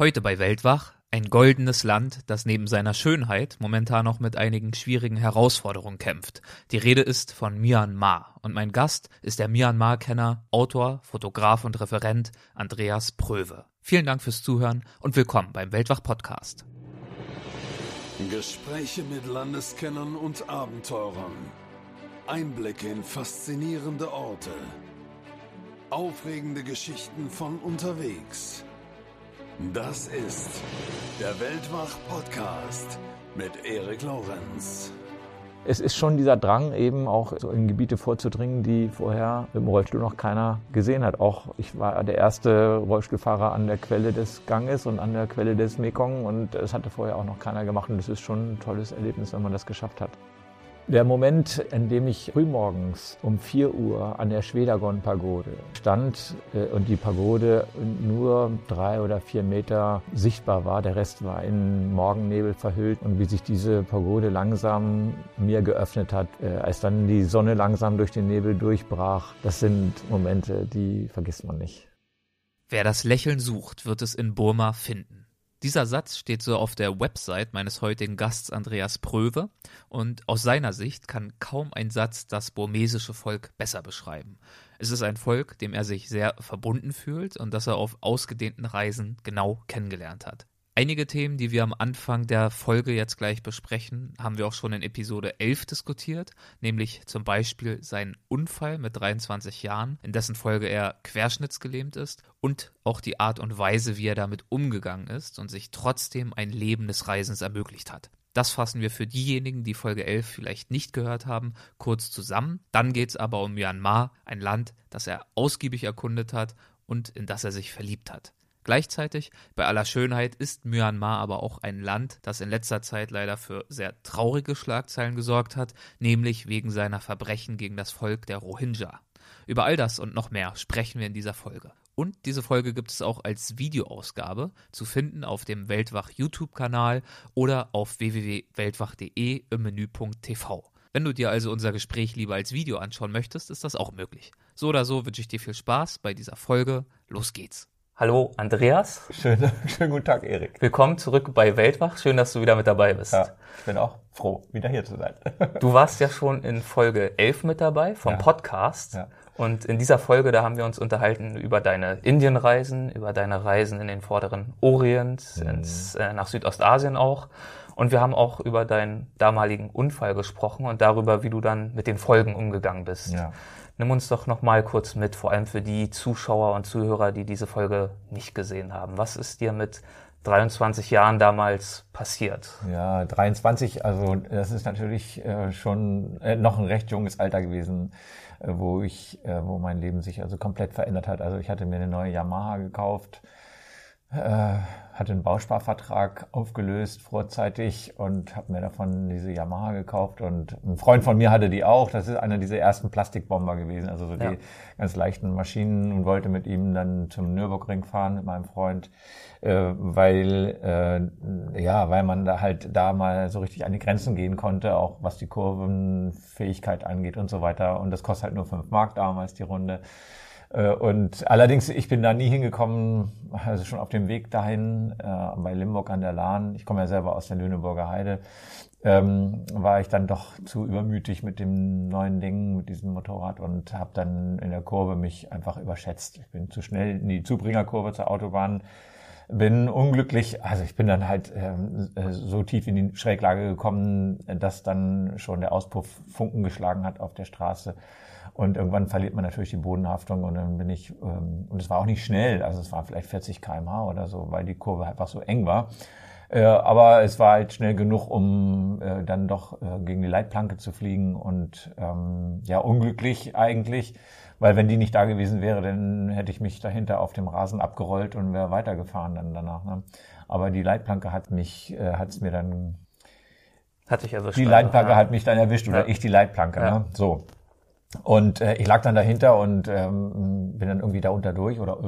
Heute bei Weltwach ein goldenes Land, das neben seiner Schönheit momentan noch mit einigen schwierigen Herausforderungen kämpft. Die Rede ist von Myanmar und mein Gast ist der Myanmar-Kenner, Autor, Fotograf und Referent Andreas Pröwe. Vielen Dank fürs Zuhören und willkommen beim Weltwach-Podcast. Gespräche mit Landeskennern und Abenteurern. Einblicke in faszinierende Orte. Aufregende Geschichten von unterwegs. Das ist der Weltwach-Podcast mit Erik Lorenz. Es ist schon dieser Drang, eben auch in Gebiete vorzudringen, die vorher im Rollstuhl noch keiner gesehen hat. Auch ich war der erste Rollstuhlfahrer an der Quelle des Ganges und an der Quelle des Mekong und es hatte vorher auch noch keiner gemacht und das ist schon ein tolles Erlebnis, wenn man das geschafft hat. Der Moment, in dem ich frühmorgens um 4 Uhr an der Schwedagon-Pagode stand äh, und die Pagode nur drei oder vier Meter sichtbar war, der Rest war in Morgennebel verhüllt und wie sich diese Pagode langsam mir geöffnet hat, äh, als dann die Sonne langsam durch den Nebel durchbrach, das sind Momente, die vergisst man nicht. Wer das Lächeln sucht, wird es in Burma finden. Dieser Satz steht so auf der Website meines heutigen Gasts Andreas Pröwe und aus seiner Sicht kann kaum ein Satz das burmesische Volk besser beschreiben. Es ist ein Volk, dem er sich sehr verbunden fühlt und das er auf ausgedehnten Reisen genau kennengelernt hat. Einige Themen, die wir am Anfang der Folge jetzt gleich besprechen, haben wir auch schon in Episode 11 diskutiert, nämlich zum Beispiel seinen Unfall mit 23 Jahren, in dessen Folge er querschnittsgelähmt ist und auch die Art und Weise, wie er damit umgegangen ist und sich trotzdem ein Leben des Reisens ermöglicht hat. Das fassen wir für diejenigen, die Folge 11 vielleicht nicht gehört haben, kurz zusammen. Dann geht es aber um Myanmar, ein Land, das er ausgiebig erkundet hat und in das er sich verliebt hat. Gleichzeitig, bei aller Schönheit, ist Myanmar aber auch ein Land, das in letzter Zeit leider für sehr traurige Schlagzeilen gesorgt hat, nämlich wegen seiner Verbrechen gegen das Volk der Rohingya. Über all das und noch mehr sprechen wir in dieser Folge. Und diese Folge gibt es auch als Videoausgabe zu finden auf dem Weltwach YouTube-Kanal oder auf www.weltwach.de im Menüpunkt TV. Wenn du dir also unser Gespräch lieber als Video anschauen möchtest, ist das auch möglich. So oder so wünsche ich dir viel Spaß bei dieser Folge. Los geht's! Hallo Andreas. Schönen, schönen guten Tag, Erik. Willkommen zurück bei Weltwach. Schön, dass du wieder mit dabei bist. Ja, ich bin auch froh, wieder hier zu sein. Du warst ja schon in Folge 11 mit dabei vom ja. Podcast. Ja. Und in dieser Folge, da haben wir uns unterhalten über deine Indienreisen, über deine Reisen in den vorderen Orient, mhm. ins, äh, nach Südostasien auch. Und wir haben auch über deinen damaligen Unfall gesprochen und darüber, wie du dann mit den Folgen umgegangen bist. Ja. Nimm uns doch noch mal kurz mit, vor allem für die Zuschauer und Zuhörer, die diese Folge nicht gesehen haben. Was ist dir mit 23 Jahren damals passiert? Ja, 23, also das ist natürlich äh, schon äh, noch ein recht junges Alter gewesen, äh, wo ich, äh, wo mein Leben sich also komplett verändert hat. Also ich hatte mir eine neue Yamaha gekauft, äh, hatte einen Bausparvertrag aufgelöst vorzeitig und habe mir davon diese Yamaha gekauft und ein Freund von mir hatte die auch. Das ist einer dieser ersten Plastikbomber gewesen, also so ja. die ganz leichten Maschinen und wollte mit ihm dann zum Nürburgring fahren mit meinem Freund, äh, weil äh, ja, weil man da halt da mal so richtig an die Grenzen gehen konnte, auch was die Kurvenfähigkeit angeht und so weiter. Und das kostet halt nur fünf Mark damals die Runde. Äh, und allerdings, ich bin da nie hingekommen, also schon auf dem Weg dahin, äh, bei Limburg an der Lahn, ich komme ja selber aus der Lüneburger Heide, ähm, war ich dann doch zu übermütig mit dem neuen Ding, mit diesem Motorrad und habe dann in der Kurve mich einfach überschätzt. Ich bin zu schnell in die Zubringerkurve zur Autobahn, bin unglücklich, also ich bin dann halt ähm, äh, so tief in die Schräglage gekommen, dass dann schon der Auspuff Funken geschlagen hat auf der Straße und irgendwann verliert man natürlich die Bodenhaftung und dann bin ich, ähm, und es war auch nicht schnell, also es war vielleicht 40 kmh oder so, weil die Kurve einfach so eng war. Äh, aber es war halt schnell genug, um äh, dann doch äh, gegen die Leitplanke zu fliegen und ähm, ja, unglücklich eigentlich, weil wenn die nicht da gewesen wäre, dann hätte ich mich dahinter auf dem Rasen abgerollt und wäre weitergefahren dann danach. Ne? Aber die Leitplanke hat mich, äh, hat es mir dann hat dich erwischt. Die Leitplanke ja. hat mich dann erwischt oder ja. ich die Leitplanke. Ja. Ne? So. Und äh, ich lag dann dahinter und ähm, bin dann irgendwie da unter durch oder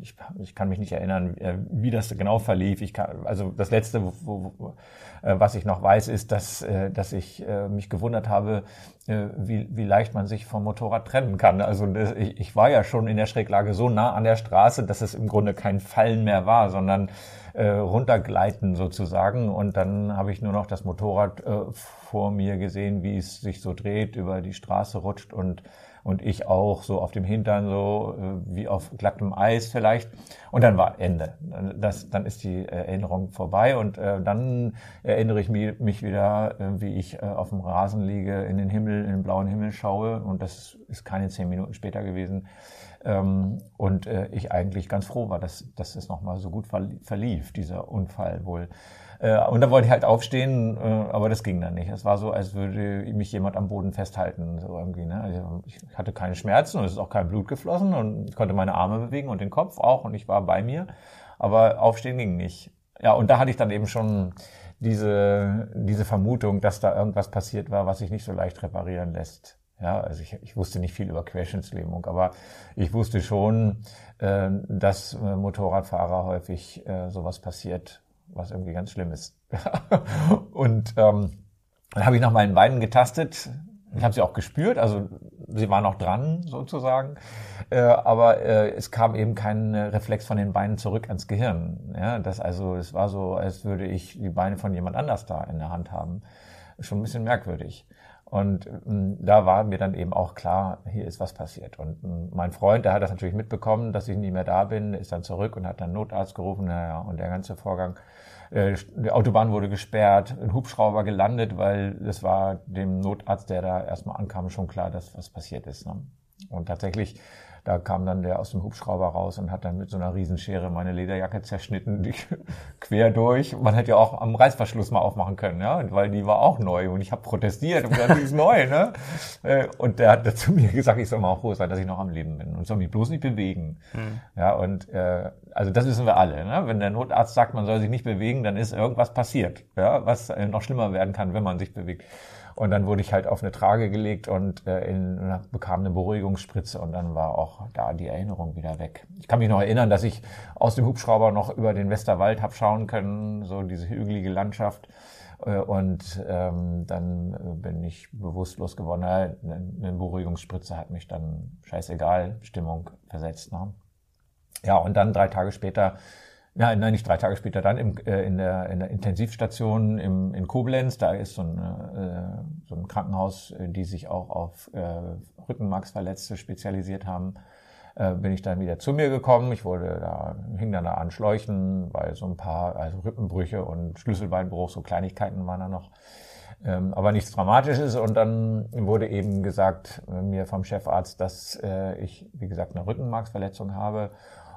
ich, ich kann mich nicht erinnern, äh, wie das genau verlief. Ich kann, also das letzte, wo, wo, äh, was ich noch weiß, ist, dass, äh, dass ich äh, mich gewundert habe, äh, wie, wie leicht man sich vom Motorrad trennen kann. Also das, ich, ich war ja schon in der Schräglage so nah an der Straße, dass es im Grunde kein Fallen mehr war, sondern äh, runtergleiten sozusagen. Und dann habe ich nur noch das Motorrad äh, vor mir gesehen, wie es sich so dreht, über die Straße rutscht und und ich auch so auf dem Hintern so äh, wie auf glattem Eis vielleicht und dann war Ende. Das, dann ist die Erinnerung vorbei und äh, dann erinnere ich mich, mich wieder, äh, wie ich äh, auf dem Rasen liege, in den Himmel, in den blauen Himmel schaue und das ist keine zehn Minuten später gewesen ähm, und äh, ich eigentlich ganz froh war, dass, dass es nochmal so gut verlief, dieser Unfall wohl. Äh, und dann wollte ich halt aufstehen, äh, aber das ging dann nicht. Es war so, als würde mich jemand am Boden festhalten, so irgendwie. Ne? Also ich hatte keine Schmerzen und es ist auch kein Blut geflossen und ich konnte meine Arme bewegen und den Kopf auch und ich war bei mir, aber aufstehen ging nicht. Ja, und da hatte ich dann eben schon diese, diese Vermutung, dass da irgendwas passiert war, was sich nicht so leicht reparieren lässt. Ja, also ich, ich wusste nicht viel über Querschnittslähmung, aber ich wusste schon, äh, dass äh, Motorradfahrer häufig äh, sowas passiert was irgendwie ganz schlimm ist. und ähm, dann habe ich nach meinen Beinen getastet. Ich habe sie auch gespürt, also sie waren auch dran sozusagen, äh, aber äh, es kam eben kein Reflex von den Beinen zurück ans Gehirn. Ja, das also, es war so, als würde ich die Beine von jemand anders da in der Hand haben. Schon ein bisschen merkwürdig. Und ähm, da war mir dann eben auch klar, hier ist was passiert. Und ähm, mein Freund, der hat das natürlich mitbekommen, dass ich nicht mehr da bin, ist dann zurück und hat dann Notarzt gerufen. Naja, und der ganze Vorgang, äh, die Autobahn wurde gesperrt, ein Hubschrauber gelandet, weil es war dem Notarzt, der da erstmal ankam, schon klar, dass was passiert ist. Ne? Und tatsächlich da kam dann der aus dem Hubschrauber raus und hat dann mit so einer Riesenschere meine Lederjacke zerschnitten, die, quer durch. Man hätte ja auch am Reißverschluss mal aufmachen können, ja, weil die war auch neu und ich habe protestiert und gesagt, die ist neu, ne? Äh, und der hat zu mir gesagt, ich soll mal auch froh sein, dass ich noch am Leben bin und soll mich bloß nicht bewegen. Mhm. Ja, und äh, also das wissen wir alle. Ne? Wenn der Notarzt sagt, man soll sich nicht bewegen, dann ist irgendwas passiert, ja, was äh, noch schlimmer werden kann, wenn man sich bewegt. Und dann wurde ich halt auf eine Trage gelegt und äh, in, bekam eine Beruhigungsspritze und dann war auch da die Erinnerung wieder weg. Ich kann mich noch erinnern, dass ich aus dem Hubschrauber noch über den Westerwald habe schauen können, so diese hügelige Landschaft. Äh, und ähm, dann äh, bin ich bewusstlos geworden. Eine Beruhigungsspritze hat mich dann scheißegal Stimmung versetzt. Ne? Ja, und dann drei Tage später ja, nein, nicht drei Tage später, dann im, äh, in, der, in der Intensivstation im, in Koblenz. Da ist so ein, äh, so ein Krankenhaus, äh, die sich auch auf äh, Rückenmarksverletzte spezialisiert haben. Äh, bin ich dann wieder zu mir gekommen. Ich wurde da, hing dann da an Schläuchen, weil so ein paar, also Rippenbrüche und Schlüsselbeinbruch, so Kleinigkeiten waren da noch. Ähm, aber nichts Dramatisches. Und dann wurde eben gesagt äh, mir vom Chefarzt, dass äh, ich, wie gesagt, eine Rückenmarksverletzung habe.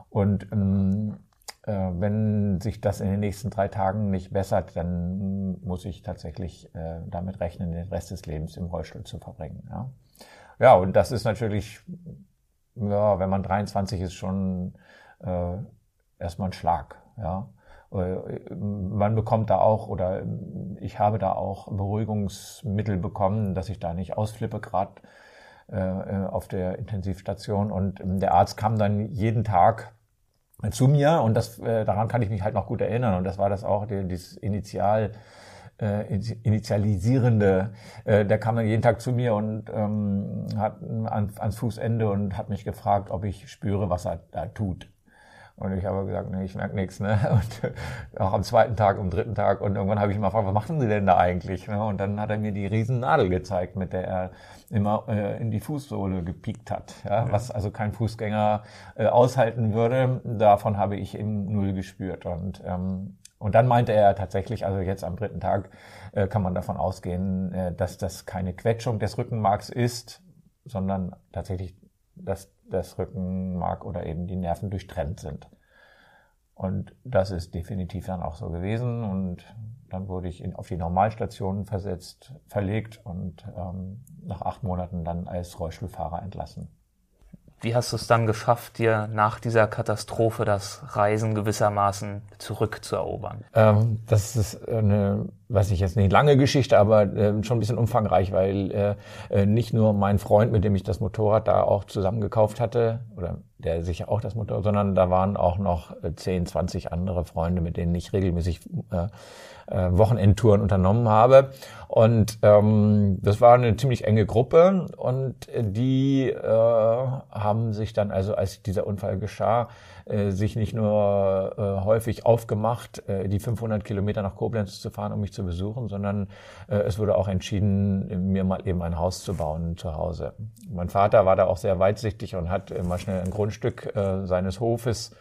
Und ähm, äh, wenn sich das in den nächsten drei Tagen nicht bessert, dann muss ich tatsächlich äh, damit rechnen, den Rest des Lebens im Rollstuhl zu verbringen. Ja, ja und das ist natürlich, ja, wenn man 23 ist, schon äh, erstmal ein Schlag. Ja, äh, man bekommt da auch oder ich habe da auch Beruhigungsmittel bekommen, dass ich da nicht ausflippe gerade äh, auf der Intensivstation und der Arzt kam dann jeden Tag zu mir und das äh, daran kann ich mich halt noch gut erinnern und das war das auch dieses Initial äh, initialisierende äh, der kam dann jeden Tag zu mir und ähm, hat an, ans Fußende und hat mich gefragt ob ich spüre was er da tut und ich habe gesagt, nee, ich merke nichts. Ne? Und auch am zweiten Tag, am dritten Tag. Und irgendwann habe ich ihn mal gefragt, was machen Sie denn da eigentlich? Ne? Und dann hat er mir die Riesennadel gezeigt, mit der er immer äh, in die Fußsohle gepiekt hat. Ja? Was also kein Fußgänger äh, aushalten würde. Davon habe ich eben null gespürt. Und, ähm, und dann meinte er tatsächlich, also jetzt am dritten Tag äh, kann man davon ausgehen, äh, dass das keine Quetschung des Rückenmarks ist, sondern tatsächlich dass das Rückenmark oder eben die Nerven durchtrennt sind. Und das ist definitiv dann auch so gewesen. Und dann wurde ich in, auf die Normalstation versetzt, verlegt und ähm, nach acht Monaten dann als Rollstuhlfahrer entlassen. Wie hast du es dann geschafft, dir nach dieser Katastrophe das Reisen gewissermaßen zurückzuerobern? Ähm, das ist eine, weiß ich jetzt nicht lange Geschichte, aber äh, schon ein bisschen umfangreich, weil äh, äh, nicht nur mein Freund, mit dem ich das Motorrad da auch zusammen gekauft hatte, oder der sich auch das Motorrad, sondern da waren auch noch 10, äh, 20 andere Freunde, mit denen ich regelmäßig äh, äh, Wochenendtouren unternommen habe. Und ähm, das war eine ziemlich enge Gruppe und die äh, haben sich dann, also als dieser Unfall geschah, äh, sich nicht nur äh, häufig aufgemacht, äh, die 500 Kilometer nach Koblenz zu fahren, um mich zu besuchen, sondern äh, es wurde auch entschieden, mir mal eben ein Haus zu bauen zu Hause. Mein Vater war da auch sehr weitsichtig und hat immer schnell ein Grundstück äh, seines Hofes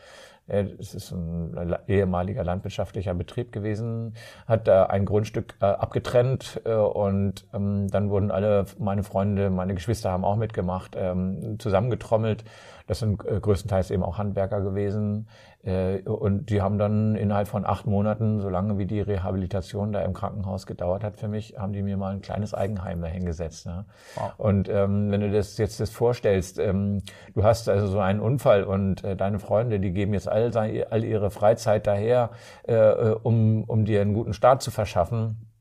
es ist ein ehemaliger landwirtschaftlicher Betrieb gewesen, hat da ein Grundstück äh, abgetrennt äh, und ähm, dann wurden alle meine Freunde, meine Geschwister haben auch mitgemacht, ähm, zusammengetrommelt das sind äh, größtenteils eben auch Handwerker gewesen. Äh, und die haben dann innerhalb von acht Monaten, solange wie die Rehabilitation da im Krankenhaus gedauert hat für mich, haben die mir mal ein kleines Eigenheim dahingesetzt. Ne? Wow. Und ähm, wenn du das jetzt das vorstellst, ähm, du hast also so einen Unfall und äh, deine Freunde, die geben jetzt all, all ihre Freizeit daher, äh, äh, um, um dir einen guten Start zu verschaffen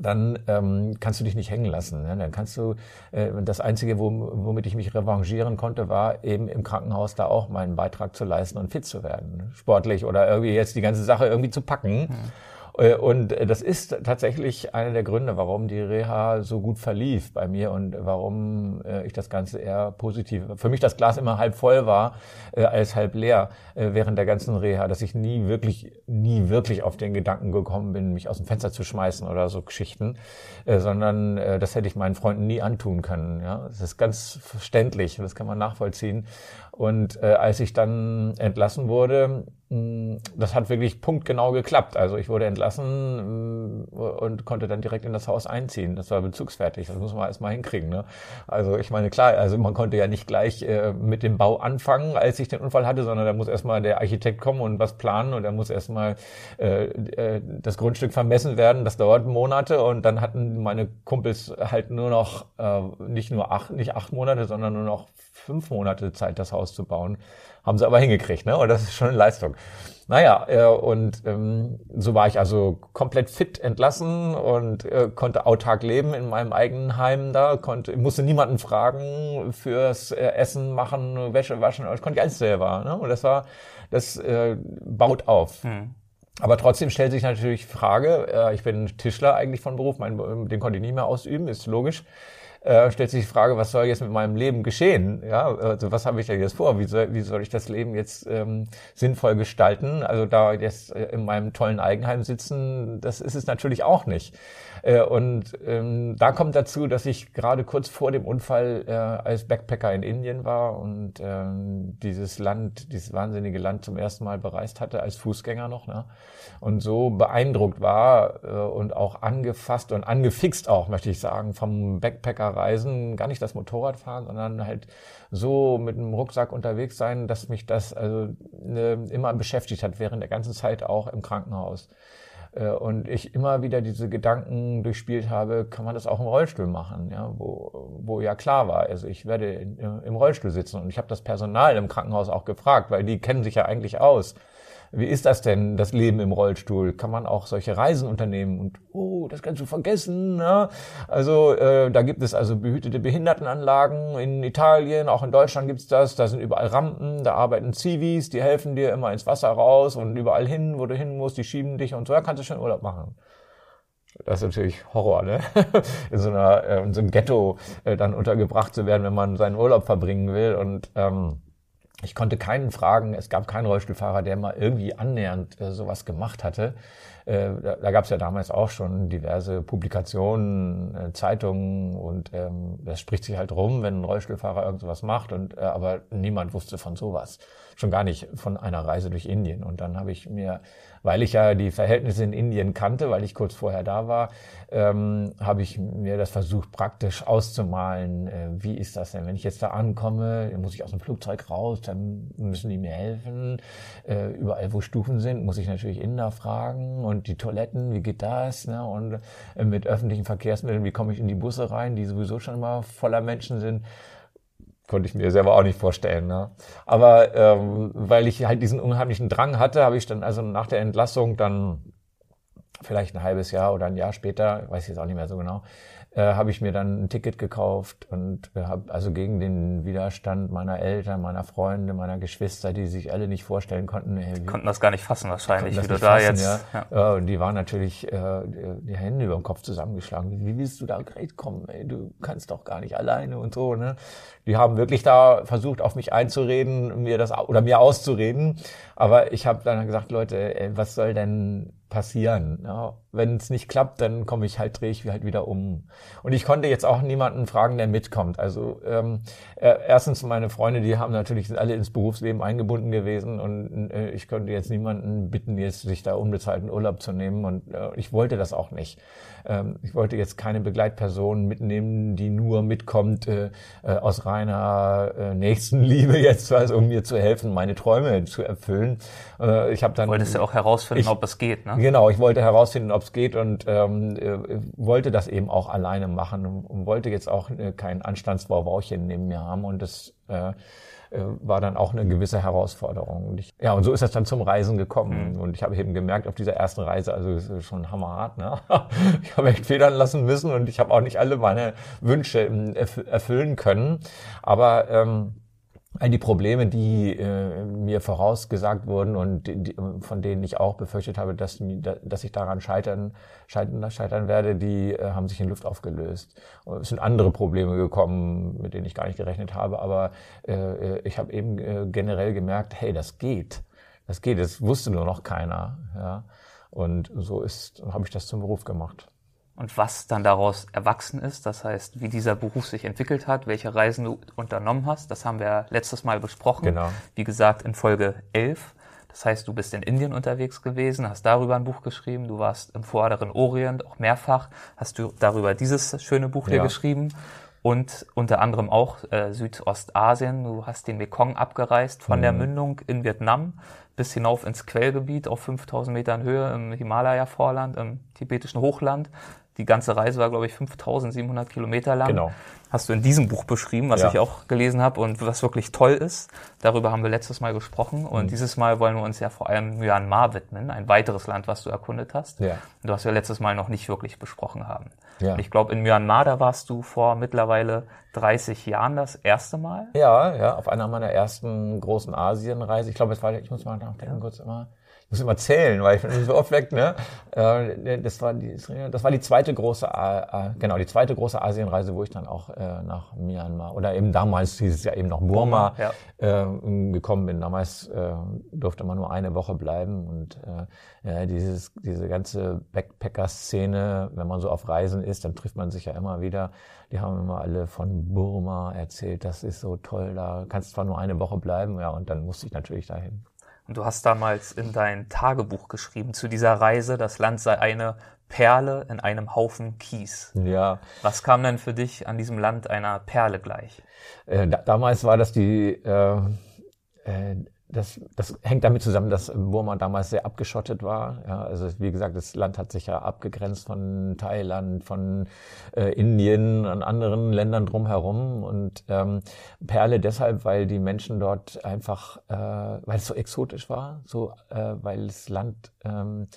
dann ähm, kannst du dich nicht hängen lassen. Ne? Dann kannst du, äh, das Einzige, womit ich mich revanchieren konnte, war eben im Krankenhaus da auch meinen Beitrag zu leisten und fit zu werden. Sportlich oder irgendwie jetzt die ganze Sache irgendwie zu packen. Mhm. Äh, und das ist tatsächlich einer der Gründe, warum die Reha so gut verlief bei mir und warum äh, ich das Ganze eher positiv, für mich das Glas immer halb voll war äh, als halb leer während der ganzen Reha, dass ich nie wirklich, nie wirklich auf den Gedanken gekommen bin, mich aus dem Fenster zu schmeißen oder so Geschichten, sondern das hätte ich meinen Freunden nie antun können. Ja, das ist ganz verständlich, das kann man nachvollziehen. Und äh, als ich dann entlassen wurde, mh, mm, das hat wirklich punktgenau geklappt. Also ich wurde entlassen mh, mm, und konnte dann direkt in das Haus einziehen. Das war bezugsfertig. Das muss man erstmal hinkriegen. Ne? Also ich meine, klar, also man konnte ja nicht gleich äh, mit dem Bau anfangen, als ich den Unfall hatte, sondern da muss erstmal der Architekt kommen und was planen und da muss erstmal äh, äh, das Grundstück vermessen werden. Das dauert Monate und dann hatten meine Kumpels halt nur noch äh, nicht nur acht, nicht acht Monate, sondern nur noch fünf Monate Zeit, das Haus zu bauen. Haben sie aber hingekriegt, ne? Und das ist schon eine Leistung. Naja, äh, und ähm, so war ich also komplett fit entlassen und äh, konnte autark leben in meinem eigenen Heim da, konnte, musste niemanden fragen fürs äh, Essen machen, Wäsche waschen, ich konnte alles selber. Ne? Und das war, das äh, baut auf. Hm. Aber trotzdem stellt sich natürlich die Frage, äh, ich bin Tischler eigentlich von Beruf, mein, den konnte ich nie mehr ausüben, ist logisch äh, stellt sich die Frage, was soll jetzt mit meinem Leben geschehen? Ja, also was habe ich da jetzt vor? Wie soll, wie soll ich das Leben jetzt ähm, sinnvoll gestalten? Also da jetzt äh, in meinem tollen Eigenheim sitzen, das ist es natürlich auch nicht. Äh, und ähm, da kommt dazu, dass ich gerade kurz vor dem Unfall äh, als Backpacker in Indien war und ähm, dieses Land, dieses wahnsinnige Land zum ersten Mal bereist hatte, als Fußgänger noch. Ne? Und so beeindruckt war äh, und auch angefasst und angefixt auch, möchte ich sagen, vom Backpackerreisen, gar nicht das Motorradfahren, sondern halt so mit einem Rucksack unterwegs sein, dass mich das also ne, immer beschäftigt hat, während der ganzen Zeit auch im Krankenhaus. Äh, und ich immer wieder diese Gedanken durchspielt habe, kann man das auch im Rollstuhl machen, ja, wo, wo ja klar war, also ich werde im Rollstuhl sitzen und ich habe das Personal im Krankenhaus auch gefragt, weil die kennen sich ja eigentlich aus. Wie ist das denn, das Leben im Rollstuhl? Kann man auch solche Reisen unternehmen? Und oh, das kannst du vergessen. Ne? Also äh, da gibt es also behütete Behindertenanlagen in Italien, auch in Deutschland gibt's das. Da sind überall Rampen, da arbeiten Zivis, die helfen dir immer ins Wasser raus und überall hin, wo du hin musst, die schieben dich und so. Da kannst du schon Urlaub machen. Das ist natürlich Horror, ne? in so einer äh, in so einem Ghetto äh, dann untergebracht zu werden, wenn man seinen Urlaub verbringen will und ähm, ich konnte keinen fragen, es gab keinen Rollstuhlfahrer, der mal irgendwie annähernd äh, sowas gemacht hatte. Äh, da da gab es ja damals auch schon diverse Publikationen, äh, Zeitungen und ähm, das spricht sich halt rum, wenn ein Rollstuhlfahrer irgend sowas macht und äh, aber niemand wusste von sowas. Schon gar nicht von einer Reise durch Indien. Und dann habe ich mir weil ich ja die Verhältnisse in Indien kannte, weil ich kurz vorher da war, ähm, habe ich mir das versucht praktisch auszumalen. Äh, wie ist das denn, wenn ich jetzt da ankomme, muss ich aus dem Flugzeug raus, dann müssen die mir helfen. Äh, überall, wo Stufen sind, muss ich natürlich da fragen und die Toiletten, wie geht das? Ne? Und äh, mit öffentlichen Verkehrsmitteln, wie komme ich in die Busse rein, die sowieso schon immer voller Menschen sind konnte ich mir selber auch nicht vorstellen. Ne? Aber ähm, weil ich halt diesen unheimlichen Drang hatte, habe ich dann also nach der Entlassung dann vielleicht ein halbes Jahr oder ein Jahr später, weiß ich jetzt auch nicht mehr so genau, äh, habe ich mir dann ein Ticket gekauft und äh, habe also gegen den Widerstand meiner Eltern, meiner Freunde, meiner Geschwister, die sich alle nicht vorstellen konnten. Ey, die konnten das gar nicht fassen wahrscheinlich, wie du da fassen, jetzt. Ja. ja. und die waren natürlich äh, die Hände über den Kopf zusammengeschlagen. Wie willst du da great kommen? Ey, du kannst doch gar nicht alleine und so. Ne? Die haben wirklich da versucht, auf mich einzureden, mir das oder mir auszureden. Aber ich habe dann gesagt, Leute, ey, was soll denn passieren? Ja, wenn es nicht klappt, dann komme ich halt, drehe ich halt wieder um. Und ich konnte jetzt auch niemanden fragen, der mitkommt. Also ähm, äh, erstens meine Freunde, die haben natürlich sind alle ins Berufsleben eingebunden gewesen und äh, ich konnte jetzt niemanden bitten, jetzt sich da unbezahlten Urlaub zu nehmen und äh, ich wollte das auch nicht. Ähm, ich wollte jetzt keine Begleitperson mitnehmen, die nur mitkommt äh, äh, aus reiner äh, Nächstenliebe jetzt, also um mir zu helfen, meine Träume zu erfüllen. Äh, ich habe dann. Du wolltest ja auch herausfinden, ich, ob es geht, ne? Genau, ich wollte herausfinden, ob es geht und ähm, äh, wollte das eben auch alleine machen und, und wollte jetzt auch äh, kein Anstandsbauwauchen neben mir haben und das äh, war dann auch eine gewisse Herausforderung. Und ich, ja, und so ist das dann zum Reisen gekommen. Mhm. Und ich habe eben gemerkt, auf dieser ersten Reise, also ist schon hammerhart, ne? ich habe echt federn lassen müssen und ich habe auch nicht alle meine Wünsche ähm, erfüllen können. Aber ähm, all die Probleme, die äh, mir vorausgesagt wurden und die, von denen ich auch befürchtet habe, dass, dass ich daran scheitern, scheitern, scheitern werde, die äh, haben sich in Luft aufgelöst. Es sind andere Probleme gekommen, mit denen ich gar nicht gerechnet habe, aber äh, ich habe eben äh, generell gemerkt, hey, das geht. Das geht, das wusste nur noch keiner. Ja? Und so ist, habe ich das zum Beruf gemacht und was dann daraus erwachsen ist. Das heißt, wie dieser Beruf sich entwickelt hat, welche Reisen du unternommen hast. Das haben wir letztes Mal besprochen. Genau. Wie gesagt, in Folge 11. Das heißt, du bist in Indien unterwegs gewesen, hast darüber ein Buch geschrieben. Du warst im vorderen Orient auch mehrfach. Hast du darüber dieses schöne Buch ja. geschrieben. Und unter anderem auch äh, Südostasien. Du hast den Mekong abgereist von mhm. der Mündung in Vietnam bis hinauf ins Quellgebiet auf 5000 Metern Höhe im Himalaya-Vorland, im tibetischen Hochland die ganze Reise war, glaube ich, 5700 Kilometer lang. Genau. Hast du in diesem Buch beschrieben, was ja. ich auch gelesen habe und was wirklich toll ist. Darüber haben wir letztes Mal gesprochen. Und mhm. dieses Mal wollen wir uns ja vor allem Myanmar widmen, ein weiteres Land, was du erkundet hast. Ja. Du hast ja letztes Mal noch nicht wirklich besprochen haben. Ja. Und ich glaube, in Myanmar, da warst du vor mittlerweile 30 Jahren das erste Mal. Ja, ja, auf einer meiner ersten großen Asienreise. Ich glaube, es war, ich muss mal nachdenken kurz immer ich muss immer zählen, weil ich so oft weg, ne? Äh, das war die, das war die zweite große, genau, die zweite große Asienreise, wo ich dann auch äh, nach Myanmar oder eben damals hieß es ja eben noch Burma, ja. äh, gekommen bin. Damals durfte man nur eine Woche bleiben und dieses, diese ganze Backpacker-Szene, wenn man so auf Reisen ist, dann trifft man sich ja immer wieder. Die haben immer alle von Burma erzählt, das ist so toll, da kannst zwar nur eine Woche bleiben, ja, und dann musste ich natürlich dahin. Und du hast damals in dein Tagebuch geschrieben zu dieser Reise, das Land sei eine Perle in einem Haufen Kies. Ja. Was kam denn für dich an diesem Land einer Perle gleich? Äh, da, damals war das die äh, äh, das, das hängt damit zusammen, dass Burma damals sehr abgeschottet war. Ja, also wie gesagt, das Land hat sich ja abgegrenzt von Thailand, von äh, Indien und anderen Ländern drumherum. Und ähm, Perle deshalb, weil die Menschen dort einfach, äh, weil es so exotisch war, so äh, weil das Land ähm,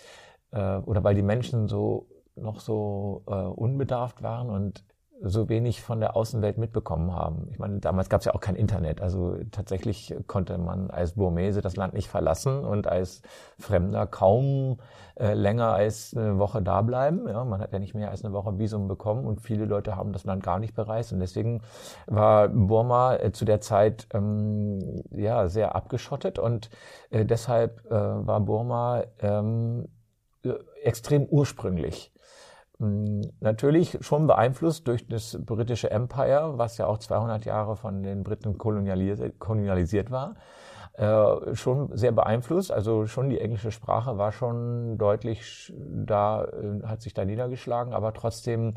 äh, oder weil die Menschen so noch so äh, unbedarft waren und so wenig von der Außenwelt mitbekommen haben. Ich meine, damals gab es ja auch kein Internet. Also tatsächlich konnte man als Burmese das Land nicht verlassen und als Fremder kaum äh, länger als eine Woche da bleiben. Ja, man hat ja nicht mehr als eine Woche Visum bekommen und viele Leute haben das Land gar nicht bereist. Und deswegen war Burma äh, zu der Zeit ähm, ja sehr abgeschottet und äh, deshalb äh, war Burma ähm, äh, extrem ursprünglich. Hm, natürlich schon beeinflusst durch das britische Empire, was ja auch 200 Jahre von den Briten kolonialisiert, kolonialisiert war. Äh, schon sehr beeinflusst, also schon die englische Sprache war schon deutlich da, äh, hat sich da niedergeschlagen, aber trotzdem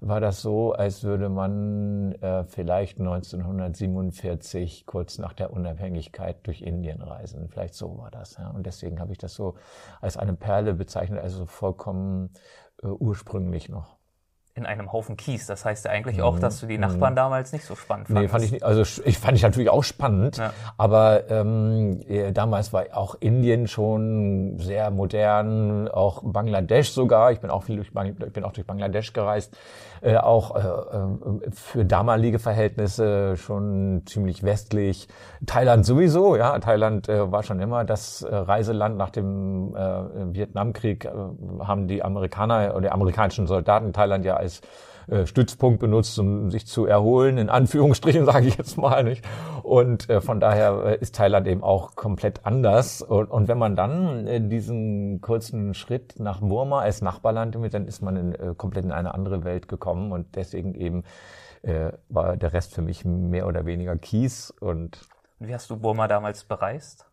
war das so, als würde man äh, vielleicht 1947 kurz nach der Unabhängigkeit durch Indien reisen. Vielleicht so war das. Ja. Und deswegen habe ich das so als eine Perle bezeichnet, also vollkommen ursprünglich noch. In einem Haufen Kies. Das heißt ja eigentlich auch, dass du die Nachbarn mhm. damals nicht so spannend fandest. Nee, fand ich nicht. Also ich fand ich natürlich auch spannend, ja. aber ähm, damals war auch Indien schon sehr modern, auch Bangladesch sogar. Ich bin auch viel durch, ich bin auch durch Bangladesch gereist, äh, auch äh, äh, für damalige Verhältnisse schon ziemlich westlich. Thailand sowieso, ja. Thailand äh, war schon immer das äh, Reiseland nach dem äh, Vietnamkrieg. Äh, haben die Amerikaner oder die amerikanischen Soldaten Thailand ja als äh, Stützpunkt benutzt, um sich zu erholen, in Anführungsstrichen sage ich jetzt mal nicht. Und äh, von daher äh, ist Thailand eben auch komplett anders. Und, und wenn man dann diesen kurzen Schritt nach Burma als Nachbarland nimmt, dann ist man in, komplett in eine andere Welt gekommen und deswegen eben äh, war der Rest für mich mehr oder weniger Kies und wie hast du Burma damals bereist?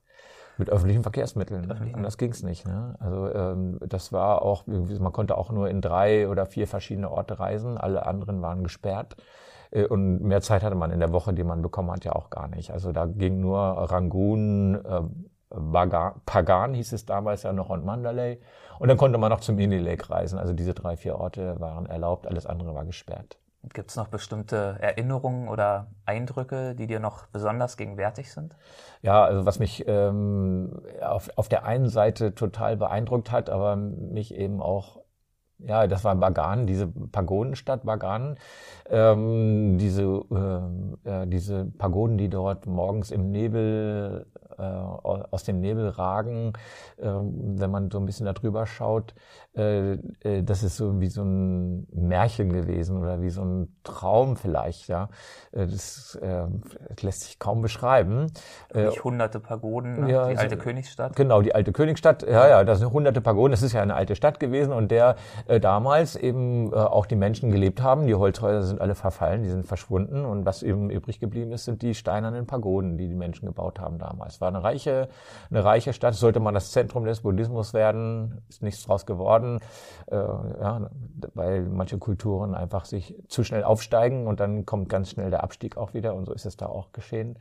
Mit öffentlichen Verkehrsmitteln. Öffentlichen. Anders ging's nicht. Ne? Also ähm, das war auch, man konnte auch nur in drei oder vier verschiedene Orte reisen. Alle anderen waren gesperrt. Äh, und mehr Zeit hatte man in der Woche, die man bekommen hat, ja auch gar nicht. Also da ging nur Rangoon, äh, Bagan, Pagan hieß es damals ja noch und Mandalay. Und dann konnte man noch zum Indie Lake reisen. Also diese drei, vier Orte waren erlaubt, alles andere war gesperrt. Gibt es noch bestimmte Erinnerungen oder Eindrücke, die dir noch besonders gegenwärtig sind? Ja, also was mich ähm, auf, auf der einen Seite total beeindruckt hat, aber mich eben auch ja, das war Bagan, diese Pagodenstadt Bagan. Ähm, diese, äh, diese Pagoden, die dort morgens im Nebel äh, aus dem Nebel ragen, äh, wenn man so ein bisschen darüber schaut. Äh, äh, das ist so wie so ein Märchen gewesen oder wie so ein Traum vielleicht. Ja, äh, das, äh, lässt sich kaum beschreiben. Nicht hunderte Pagoden, ne? ja, die alte so, Königsstadt. Genau, die alte Königsstadt. Ja, ja, das sind hunderte Pagoden. Das ist ja eine alte Stadt gewesen und der äh, damals eben äh, auch die Menschen gelebt haben. Die Holzhäuser sind alle verfallen, die sind verschwunden und was eben übrig geblieben ist, sind die steinernen Pagoden, die die Menschen gebaut haben damals war eine reiche, eine reiche Stadt. Sollte man das Zentrum des Buddhismus werden, ist nichts draus geworden, äh, ja, weil manche Kulturen einfach sich zu schnell aufsteigen und dann kommt ganz schnell der Abstieg auch wieder und so ist es da auch geschehen.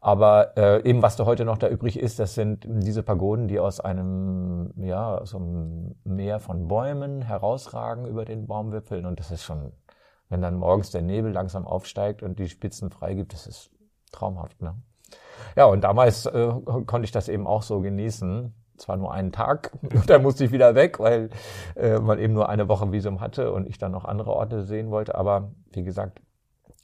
Aber äh, eben was da heute noch da übrig ist, das sind diese Pagoden, die aus einem, ja, aus einem Meer von Bäumen herausragen über den Baumwipfeln. Und das ist schon, wenn dann morgens der Nebel langsam aufsteigt und die Spitzen freigibt, das ist traumhaft. Ne? Ja, und damals äh, konnte ich das eben auch so genießen. Zwar nur einen Tag, und dann musste ich wieder weg, weil äh, man eben nur eine Woche Visum hatte und ich dann noch andere Orte sehen wollte. Aber wie gesagt,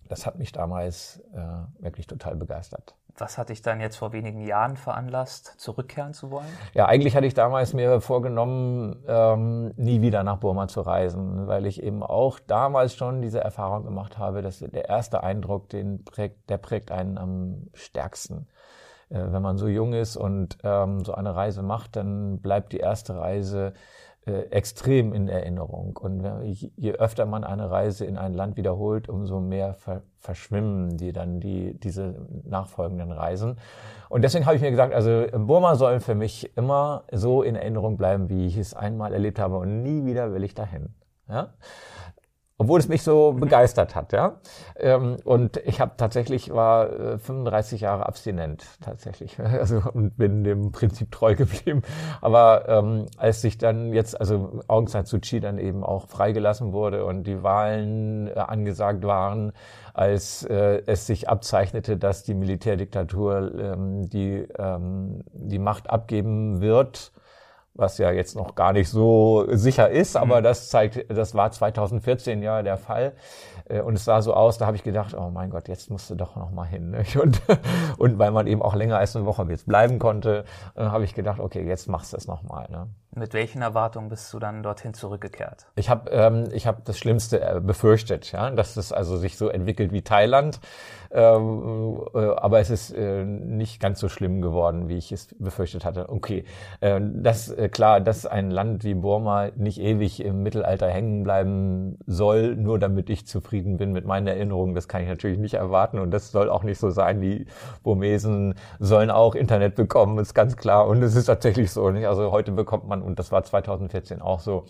das hat mich damals äh, wirklich total begeistert. Was hat dich dann jetzt vor wenigen Jahren veranlasst, zurückkehren zu wollen? Ja, eigentlich hatte ich damals mir vorgenommen, ähm, nie wieder nach Burma zu reisen, weil ich eben auch damals schon diese Erfahrung gemacht habe, dass der erste Eindruck, den prägt, der prägt einen am stärksten. Äh, wenn man so jung ist und ähm, so eine Reise macht, dann bleibt die erste Reise äh, extrem in Erinnerung. Und je öfter man eine Reise in ein Land wiederholt, umso mehr ver verschwimmen die dann die, diese nachfolgenden Reisen. Und deswegen habe ich mir gesagt, also Burma soll für mich immer so in Erinnerung bleiben, wie ich es einmal erlebt habe und nie wieder will ich dahin. Ja? Obwohl es mich so begeistert hat, ja. Ähm, und ich habe tatsächlich war 35 äh, Jahre abstinent tatsächlich, also und bin dem Prinzip treu geblieben. Aber ähm, als sich dann jetzt also Aung San Kyi dann eben auch freigelassen wurde und die Wahlen äh, angesagt waren, als äh, es sich abzeichnete, dass die Militärdiktatur ähm, die ähm, die Macht abgeben wird was ja jetzt noch gar nicht so sicher ist, aber mhm. das zeigt, das war 2014 ja der Fall. Äh, und es sah so aus, da habe ich gedacht, oh mein Gott, jetzt musst du doch noch mal hin. Und, und weil man eben auch länger als eine Woche jetzt bleiben konnte, äh, habe ich gedacht, okay, jetzt machst du es noch mal. Ne? Mit welchen Erwartungen bist du dann dorthin zurückgekehrt? Ich habe ähm, ich hab das Schlimmste äh, befürchtet, ja, dass es also sich so entwickelt wie Thailand. Ähm, äh, aber es ist äh, nicht ganz so schlimm geworden, wie ich es befürchtet hatte. Okay, äh, das äh, klar, dass ein Land wie Burma nicht ewig im Mittelalter hängen bleiben soll, nur damit ich zufrieden bin mit meinen Erinnerungen, das kann ich natürlich nicht erwarten und das soll auch nicht so sein. Die Burmesen sollen auch Internet bekommen, ist ganz klar und es ist tatsächlich so. Nicht? Also heute bekommt man und das war 2014 auch so,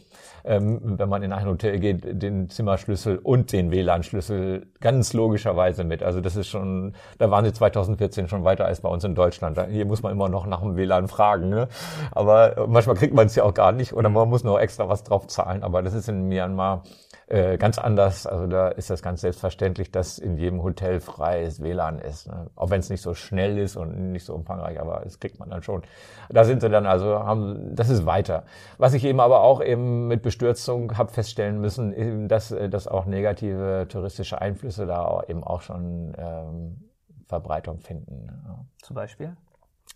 ähm, wenn man in ein Hotel geht, den Zimmerschlüssel und den WLAN-Schlüssel ganz logischerweise mit. Also das ist schon, da waren sie 2014 schon weiter als bei uns in Deutschland. Hier muss man immer noch nach dem WLAN fragen. Ne? Aber manchmal kriegt man es ja auch gar nicht oder man muss noch extra was drauf zahlen. Aber das ist in Myanmar äh, ganz anders. Also da ist das ganz selbstverständlich, dass in jedem Hotel freies WLAN ist. Ne? Auch wenn es nicht so schnell ist und nicht so umfangreich, aber das kriegt man dann schon. Da sind sie dann also, haben, das ist weiter. Was ich eben aber auch eben mit Bestürzung habe feststellen müssen, eben, dass, äh, dass auch negative touristische Einflüsse da eben auch schon ähm, Verbreitung finden. Ja. Zum Beispiel?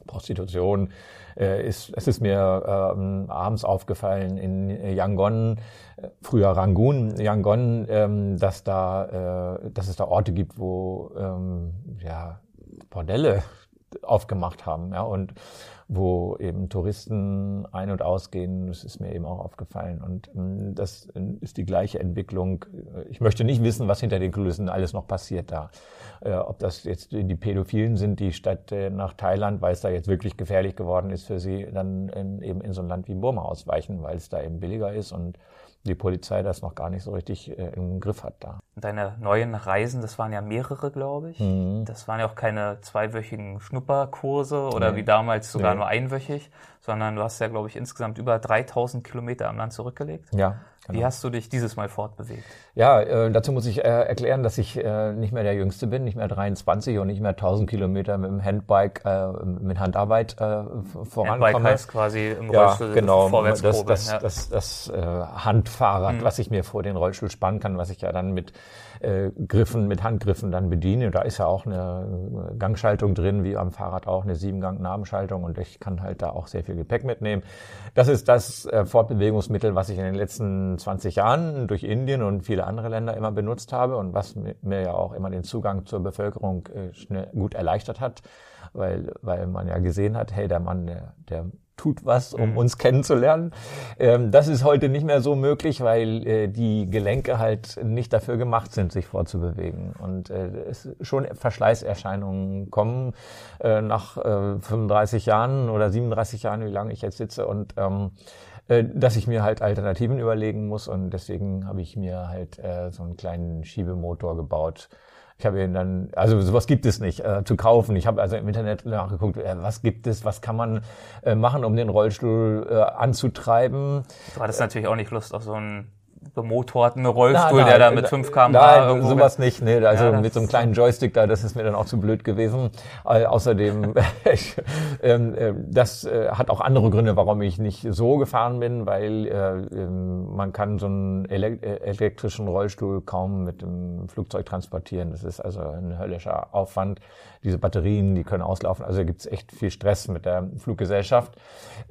Prostitution äh, ist, es ist mir ähm, abends aufgefallen in Yangon, äh, früher Rangoon, Yangon, ähm, dass da, äh, dass es da Orte gibt, wo ähm, ja Bordelle aufgemacht haben, ja und wo eben Touristen ein- und ausgehen. Das ist mir eben auch aufgefallen. Und ähm, das ist die gleiche Entwicklung. Ich möchte nicht wissen, was hinter den Kulissen alles noch passiert da. Äh, ob das jetzt die Pädophilen sind, die statt äh, nach Thailand, weil es da jetzt wirklich gefährlich geworden ist für sie, dann eben in so ein Land wie Burma ausweichen, weil es da eben billiger ist und die Polizei das noch gar nicht so richtig äh, im Griff hat da. Deine neuen Reisen, das waren ja mehrere, glaube ich. Mhm. Das waren ja auch keine zweiwöchigen Schnupperkurse oder nee. wie damals sogar nee. nur einwöchig, sondern du hast ja, glaube ich, insgesamt über 3000 Kilometer am Land zurückgelegt. Ja. Genau. Wie hast du dich dieses Mal fortbewegt? Ja, äh, dazu muss ich äh, erklären, dass ich äh, nicht mehr der Jüngste bin, nicht mehr 23 und nicht mehr 1000 Kilometer mit dem Handbike, äh, mit Handarbeit äh, vorankomme. Handbike heißt quasi im ja, Rollstuhl genau, vorwärts das, das, ja. das, das, das äh, Handfahrrad, mhm. was ich mir vor den Rollstuhl spannen kann, was ich ja dann mit äh, Griffen, mit Handgriffen dann bediene. Da ist ja auch eine Gangschaltung drin, wie am Fahrrad auch, eine Siebengang-Nabenschaltung und ich kann halt da auch sehr viel Gepäck mitnehmen. Das ist das äh, Fortbewegungsmittel, was ich in den letzten 20 Jahren durch Indien und viele andere Länder immer benutzt habe und was mir ja auch immer den Zugang zur Bevölkerung äh, schnell, gut erleichtert hat, weil, weil man ja gesehen hat, hey, der Mann, der, der tut was, um mhm. uns kennenzulernen. Ähm, das ist heute nicht mehr so möglich, weil äh, die Gelenke halt nicht dafür gemacht sind, sich vorzubewegen. Und äh, es schon Verschleißerscheinungen kommen äh, nach äh, 35 Jahren oder 37 Jahren, wie lange ich jetzt sitze. Und ähm, äh, dass ich mir halt Alternativen überlegen muss und deswegen habe ich mir halt äh, so einen kleinen Schiebemotor gebaut, ich habe ihn dann, also sowas gibt es nicht äh, zu kaufen. Ich habe also im Internet nachgeguckt, äh, was gibt es, was kann man äh, machen, um den Rollstuhl äh, anzutreiben. Du hattest natürlich auch nicht Lust auf so einen bemotorten Rollstuhl, na, der da mit 5 km Nein, sowas nicht. Nee, also ja, mit so einem kleinen Joystick da, das ist mir dann auch zu blöd gewesen. Äh, außerdem, ähm, äh, das äh, hat auch andere Gründe, warum ich nicht so gefahren bin, weil äh, ähm, man kann so einen ele äh, elektrischen Rollstuhl kaum mit dem Flugzeug transportieren. Das ist also ein höllischer Aufwand. Diese Batterien, die können auslaufen. Also gibt es echt viel Stress mit der Fluggesellschaft.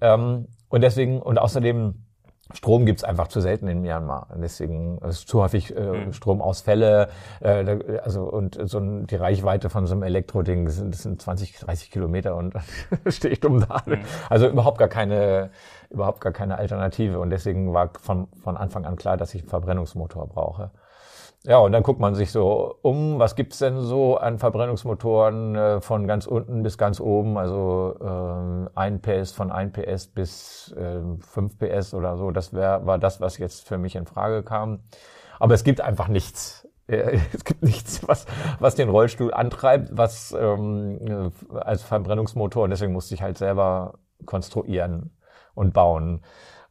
Ähm, und deswegen, und außerdem, Strom gibt's einfach zu selten in Myanmar. Deswegen ist zu häufig äh, mhm. Stromausfälle. Äh, also und so ein, die Reichweite von so einem Elektroding, das sind, das sind 20, 30 Kilometer und stehe ich dumm da. Mhm. Also überhaupt gar keine, überhaupt gar keine Alternative. Und deswegen war von, von Anfang an klar, dass ich einen Verbrennungsmotor brauche. Ja, und dann guckt man sich so um, was gibt's denn so an Verbrennungsmotoren äh, von ganz unten bis ganz oben, also äh, 1 PS von 1 PS bis äh, 5 PS oder so. Das wär, war das, was jetzt für mich in Frage kam. Aber es gibt einfach nichts. Es gibt nichts, was, was den Rollstuhl antreibt, was ähm, als Verbrennungsmotor. Und deswegen musste ich halt selber konstruieren und bauen.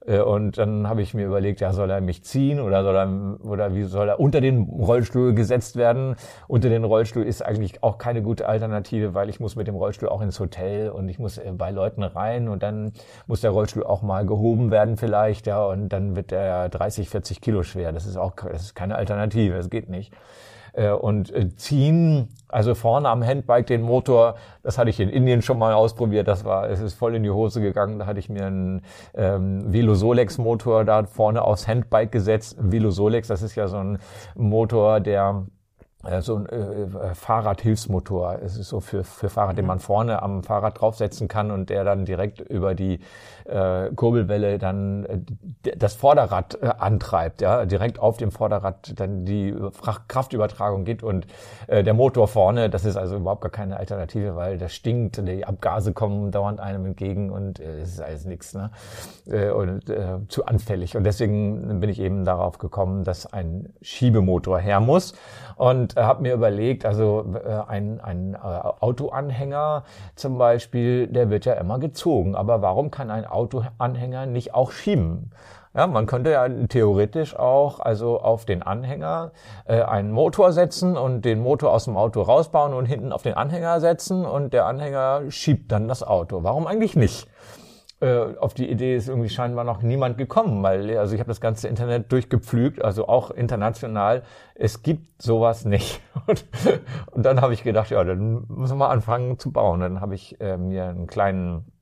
Äh, und dann habe ich mir überlegt, ja, soll er mich ziehen oder soll er, oder wie soll er unter den Rollstuhl gesetzt werden? Unter den Rollstuhl ist eigentlich auch keine gute Alternative, weil ich muss mit dem Rollstuhl auch ins Hotel und ich muss äh, bei Leuten rein und dann muss der Rollstuhl auch mal gehoben werden vielleicht, ja, und dann wird er 30, 40 Kilo schwer. Das ist auch, das ist keine Alternative, das geht nicht. Äh, und äh, ziehen, also vorne am Handbike den Motor, das hatte ich in Indien schon mal ausprobiert, das war, es ist voll in die Hose gegangen, da hatte ich mir einen ähm, Velosolex Motor da vorne aufs Handbike gesetzt. Velosolex, das ist ja so ein Motor, der so ein äh, Fahrradhilfsmotor. Es ist so für, für Fahrrad, den mhm. man vorne am Fahrrad draufsetzen kann und der dann direkt über die äh, Kurbelwelle dann äh, das Vorderrad äh, antreibt, ja, direkt auf dem Vorderrad dann die Kraftübertragung geht und äh, der Motor vorne, das ist also überhaupt gar keine Alternative, weil das stinkt, die Abgase kommen dauernd einem entgegen und äh, es ist alles nichts, ne? Äh, und äh, zu anfällig. Und deswegen bin ich eben darauf gekommen, dass ein Schiebemotor her muss. Und äh, habe mir überlegt, also äh, ein, ein äh, Autoanhänger zum Beispiel, der wird ja immer gezogen. Aber warum kann ein Autoanhänger nicht auch schieben? Ja, man könnte ja theoretisch auch also auf den Anhänger äh, einen Motor setzen und den Motor aus dem Auto rausbauen und hinten auf den Anhänger setzen und der Anhänger schiebt dann das Auto. Warum eigentlich nicht? Äh, auf die Idee ist irgendwie scheinbar noch niemand gekommen, weil also ich habe das ganze Internet durchgepflügt, also auch international. Es gibt sowas nicht. Und, und dann habe ich gedacht, ja, dann müssen wir anfangen zu bauen. Dann habe ich äh, mir einen kleinen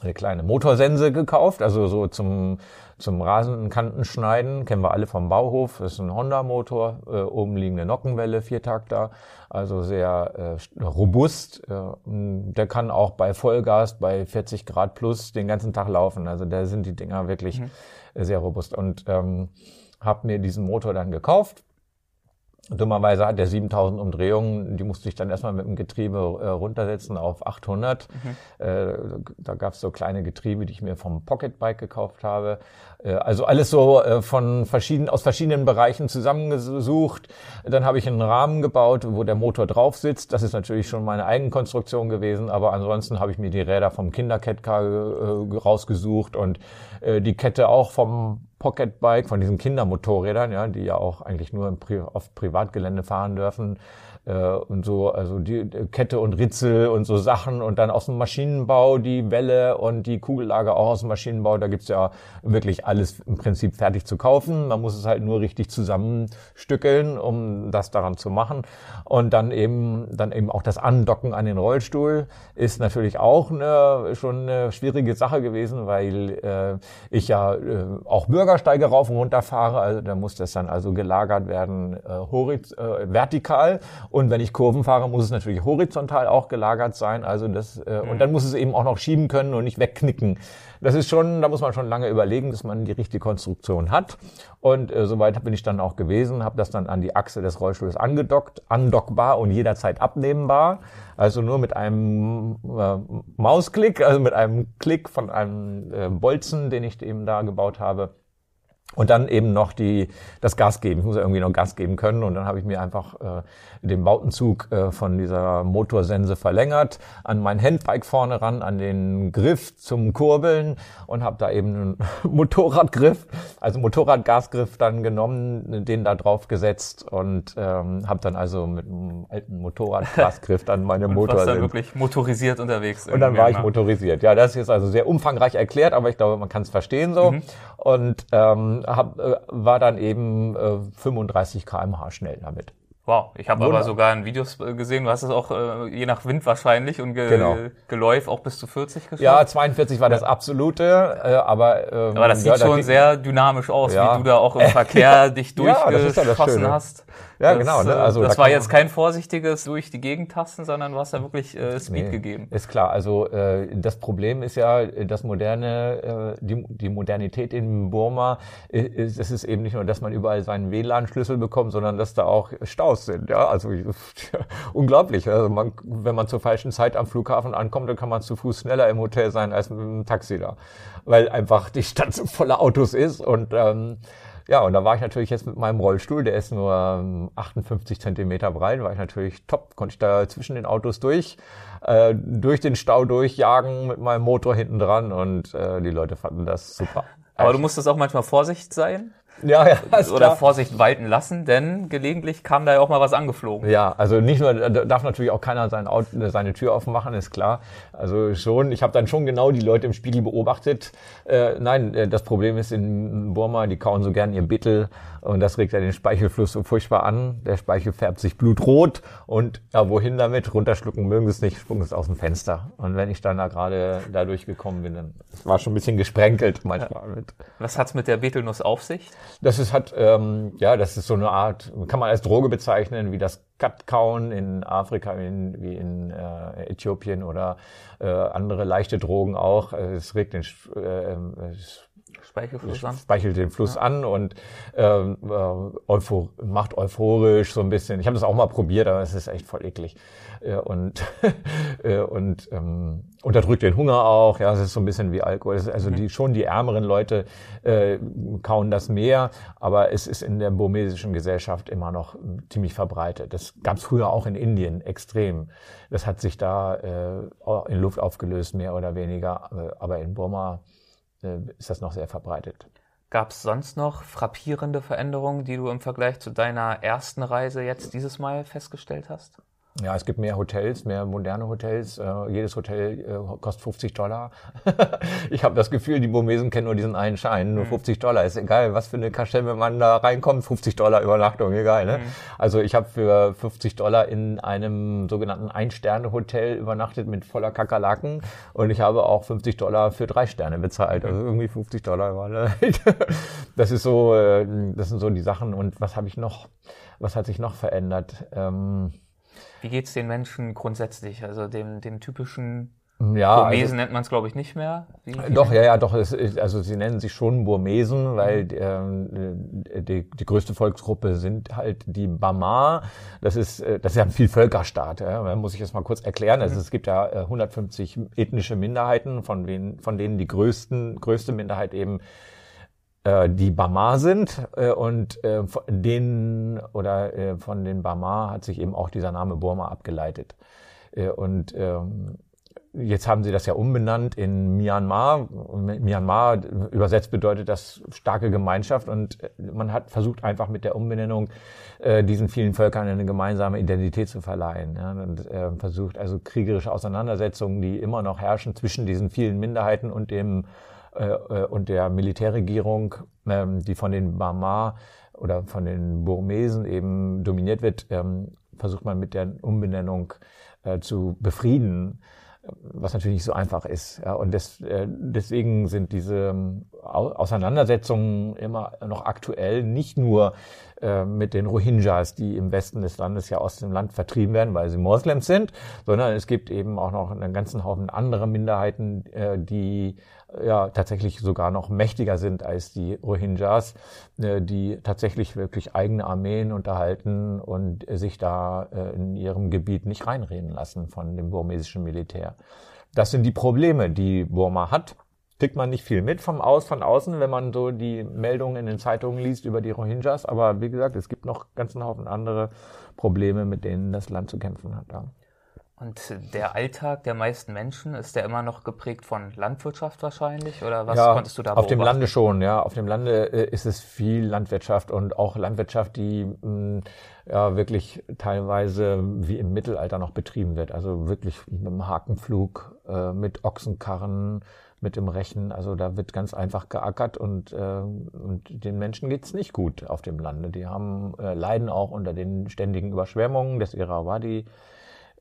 eine kleine Motorsense gekauft, also so zum, zum Rasenkanten schneiden, kennen wir alle vom Bauhof, das ist ein Honda-Motor, äh, oben liegende Nockenwelle, Viertakter, also sehr äh, robust. Äh, der kann auch bei Vollgas, bei 40 Grad plus den ganzen Tag laufen, also da sind die Dinger wirklich mhm. sehr robust. Und ähm, habe mir diesen Motor dann gekauft Dummerweise hat der 7000 Umdrehungen, die musste ich dann erstmal mit dem Getriebe äh, runtersetzen auf 800. Mhm. Äh, da gab es so kleine Getriebe, die ich mir vom Pocketbike gekauft habe. Äh, also alles so äh, von verschiedenen, aus verschiedenen Bereichen zusammengesucht. Dann habe ich einen Rahmen gebaut, wo der Motor drauf sitzt. Das ist natürlich schon meine Eigenkonstruktion gewesen, aber ansonsten habe ich mir die Räder vom Kinderkettcar äh, rausgesucht und äh, die Kette auch vom Pocketbike, von diesen Kindermotorrädern, ja, die ja auch eigentlich nur Pri auf Privatgelände fahren dürfen äh, und so, also die Kette und Ritzel und so Sachen und dann aus dem Maschinenbau die Welle und die Kugellage auch aus dem Maschinenbau. Da gibt's ja wirklich alles im Prinzip fertig zu kaufen. Man muss es halt nur richtig zusammenstückeln, um das daran zu machen. Und dann eben, dann eben auch das Andocken an den Rollstuhl ist natürlich auch eine, schon eine schwierige Sache gewesen, weil äh, ich ja äh, auch Bürgersteige rauf und runter fahre. Also da muss das dann also gelagert werden, äh, äh, vertikal und wenn ich Kurven fahre, muss es natürlich horizontal auch gelagert sein. Also das, äh, mhm. und dann muss es eben auch noch schieben können und nicht wegknicken. Das ist schon, da muss man schon lange überlegen, dass man die richtige Konstruktion hat. Und äh, soweit bin ich dann auch gewesen, habe das dann an die Achse des Rollstuhls angedockt, andockbar und jederzeit abnehmbar. Also nur mit einem äh, Mausklick, also mit einem Klick von einem äh, Bolzen, den ich eben da gebaut habe und dann eben noch die, das Gas geben. Ich muss ja irgendwie noch Gas geben können. Und dann habe ich mir einfach äh, den Bautenzug äh, von dieser Motorsense verlängert, an mein Handbike vorne ran, an den Griff zum Kurbeln und habe da eben einen Motorradgriff, also Motorradgasgriff dann genommen, den da drauf gesetzt und ähm, habe dann also mit einem alten Motorradgasgriff dann meine und Motorsense. dann wirklich motorisiert unterwegs. Und dann war ich ne? motorisiert. Ja, das ist also sehr umfangreich erklärt, aber ich glaube, man kann es verstehen so. Mhm. Und ähm, hab, äh, war dann eben äh, 35 kmh schnell damit. Wow, ich habe aber sogar in Videos äh, gesehen, du hast es auch äh, je nach Wind wahrscheinlich und Ge genau. Geläuf auch bis zu 40 geschafft. Ja, 42 war das absolute, äh, aber ähm, Aber das sieht ja, schon sehr dynamisch aus, ja. wie du da auch im Verkehr dich durchgeschossen ja, hast. Ja, das, genau. Ne? Äh, also das da war jetzt kein vorsichtiges durch die Gegend tasten, sondern du hast da wirklich äh, Speed nee, gegeben. Ist klar. Also äh, das Problem ist ja, das moderne, äh, die, die Modernität in Burma ist, es ist eben nicht nur, dass man überall seinen WLAN-Schlüssel bekommt, sondern dass da auch Staus sind. Ja, also unglaublich. Also man, wenn man zur falschen Zeit am Flughafen ankommt, dann kann man zu Fuß schneller im Hotel sein als mit dem Taxi da, weil einfach die Stadt so voller Autos ist und ähm, ja, und da war ich natürlich jetzt mit meinem Rollstuhl, der ist nur 58 ähm, Zentimeter breit, war ich natürlich top, konnte ich da zwischen den Autos durch, äh, durch den Stau durchjagen mit meinem Motor hinten dran und äh, die Leute fanden das super. Aber du musstest auch manchmal Vorsicht sein? Ja, ja. Oder klar. Vorsicht walten lassen, denn gelegentlich kam da ja auch mal was angeflogen. Ja, also nicht nur, darf natürlich auch keiner sein Auto, seine Tür aufmachen, ist klar. Also schon, ich habe dann schon genau die Leute im Spiegel beobachtet. Äh, nein, äh, das Problem ist in Burma, die kauen so gern ihr Bittel und das regt ja den Speichelfluss so furchtbar an. Der Speichel färbt sich blutrot und ja, wohin damit? Runterschlucken mögen sie es nicht, spucken es aus dem Fenster. Und wenn ich dann da gerade da durchgekommen bin, dann war schon ein bisschen gesprenkelt manchmal. Ja. Mit. Was hat's mit der Betelnuss auf sich? Das ist hat, ähm, ja, das ist so eine Art, kann man als Droge bezeichnen, wie das Katkauen in Afrika, in, wie in äh, Äthiopien oder äh, andere leichte Drogen auch. Es regt den, äh, es Speichelfluss an. Speichelt den Fluss ja. an und ähm, äh, euphor macht euphorisch so ein bisschen. Ich habe das auch mal probiert, aber es ist echt voll eklig. Äh, und äh, und ähm, unterdrückt den Hunger auch. Ja, es ist so ein bisschen wie Alkohol. also mhm. die schon die ärmeren Leute äh, kauen das mehr, aber es ist in der burmesischen Gesellschaft immer noch ziemlich verbreitet. Das gab es früher auch in Indien extrem. Das hat sich da äh, in Luft aufgelöst, mehr oder weniger. Äh, aber in Burma ist das noch sehr verbreitet. Gab es sonst noch frappierende Veränderungen, die du im Vergleich zu deiner ersten Reise jetzt dieses Mal festgestellt hast? Ja, es gibt mehr Hotels, mehr moderne Hotels. Äh, jedes Hotel äh, kostet 50 Dollar. ich habe das Gefühl, die Burmesen kennen nur diesen einen Schein. Nur 50 mhm. Dollar. Ist egal, was für eine Kaschemme man da reinkommt. 50 Dollar Übernachtung, egal. Ne? Mhm. Also ich habe für 50 Dollar in einem sogenannten Ein-Sterne-Hotel übernachtet mit voller Kakerlaken. Und ich habe auch 50 Dollar für drei Sterne bezahlt. Also mhm. irgendwie 50 Dollar war das ist so, äh, das sind so die Sachen. Und was habe ich noch? Was hat sich noch verändert? Ähm, wie geht es den Menschen grundsätzlich? Also dem, dem typischen ja, Burmesen also, nennt man es, glaube ich, nicht mehr. Wie, wie doch, ja, ja, doch. Es, also sie nennen sich schon Burmesen, weil mhm. äh, die, die größte Volksgruppe sind halt die Bama. Das ist, äh, das ist ja ein Vielvölkerstaat. Ja. Man muss ich das mal kurz erklären. Also mhm. es gibt ja 150 äh, ethnische Minderheiten, von denen, von denen die größten, größte Minderheit eben äh, die Bama sind äh, und äh, von denen oder äh, von den Bama hat sich eben auch dieser Name Burma abgeleitet. Äh, und ähm, jetzt haben sie das ja umbenannt in Myanmar. Myanmar übersetzt bedeutet das starke Gemeinschaft und äh, man hat versucht einfach mit der Umbenennung äh, diesen vielen Völkern eine gemeinsame Identität zu verleihen. Und äh, versucht also kriegerische Auseinandersetzungen, die immer noch herrschen zwischen diesen vielen Minderheiten und dem äh, äh, und der Militärregierung, ähm, die von den Bama oder von den Burmesen eben dominiert wird, ähm, versucht man mit der Umbenennung äh, zu befrieden was natürlich nicht so einfach ist. Und des, äh, deswegen sind diese ähm, Auseinandersetzungen immer noch aktuell, nicht nur äh, mit den Rohingyas, die im Westen des Landes ja aus dem Land vertrieben werden, weil sie Moslems sind, sondern es gibt eben auch noch einen ganzen Haufen anderer Minderheiten, äh, die ja tatsächlich sogar noch mächtiger sind als die Rohingyas, äh, die tatsächlich wirklich eigene Armeen unterhalten und sich da äh, in ihrem Gebiet nicht reinreden lassen von dem burmesischen Militär. Das sind die Probleme, die Burma hat. Kriegt man nicht viel mit vom Aus, von außen, wenn man so die Meldungen in den Zeitungen liest über die Rohingyas. Aber wie gesagt, es gibt noch ganzen Haufen andere Probleme, mit denen das Land zu kämpfen hat. Ja. Und der Alltag der meisten Menschen, ist der immer noch geprägt von Landwirtschaft wahrscheinlich? Oder was ja, konntest du da beobachten? Auf dem Lande schon, ja. Auf dem Lande äh, ist es viel Landwirtschaft und auch Landwirtschaft, die mh, mm, ja wirklich teilweise wie im Mittelalter noch betrieben wird. Also wirklich mit dem Hakenflug, äh, mit Ochsenkarren, mit dem Rechen. Also da wird ganz einfach geackert und, äh, und den Menschen geht's nicht gut auf dem Lande. Die haben äh, leiden auch unter den ständigen Überschwemmungen des Irrawaddy.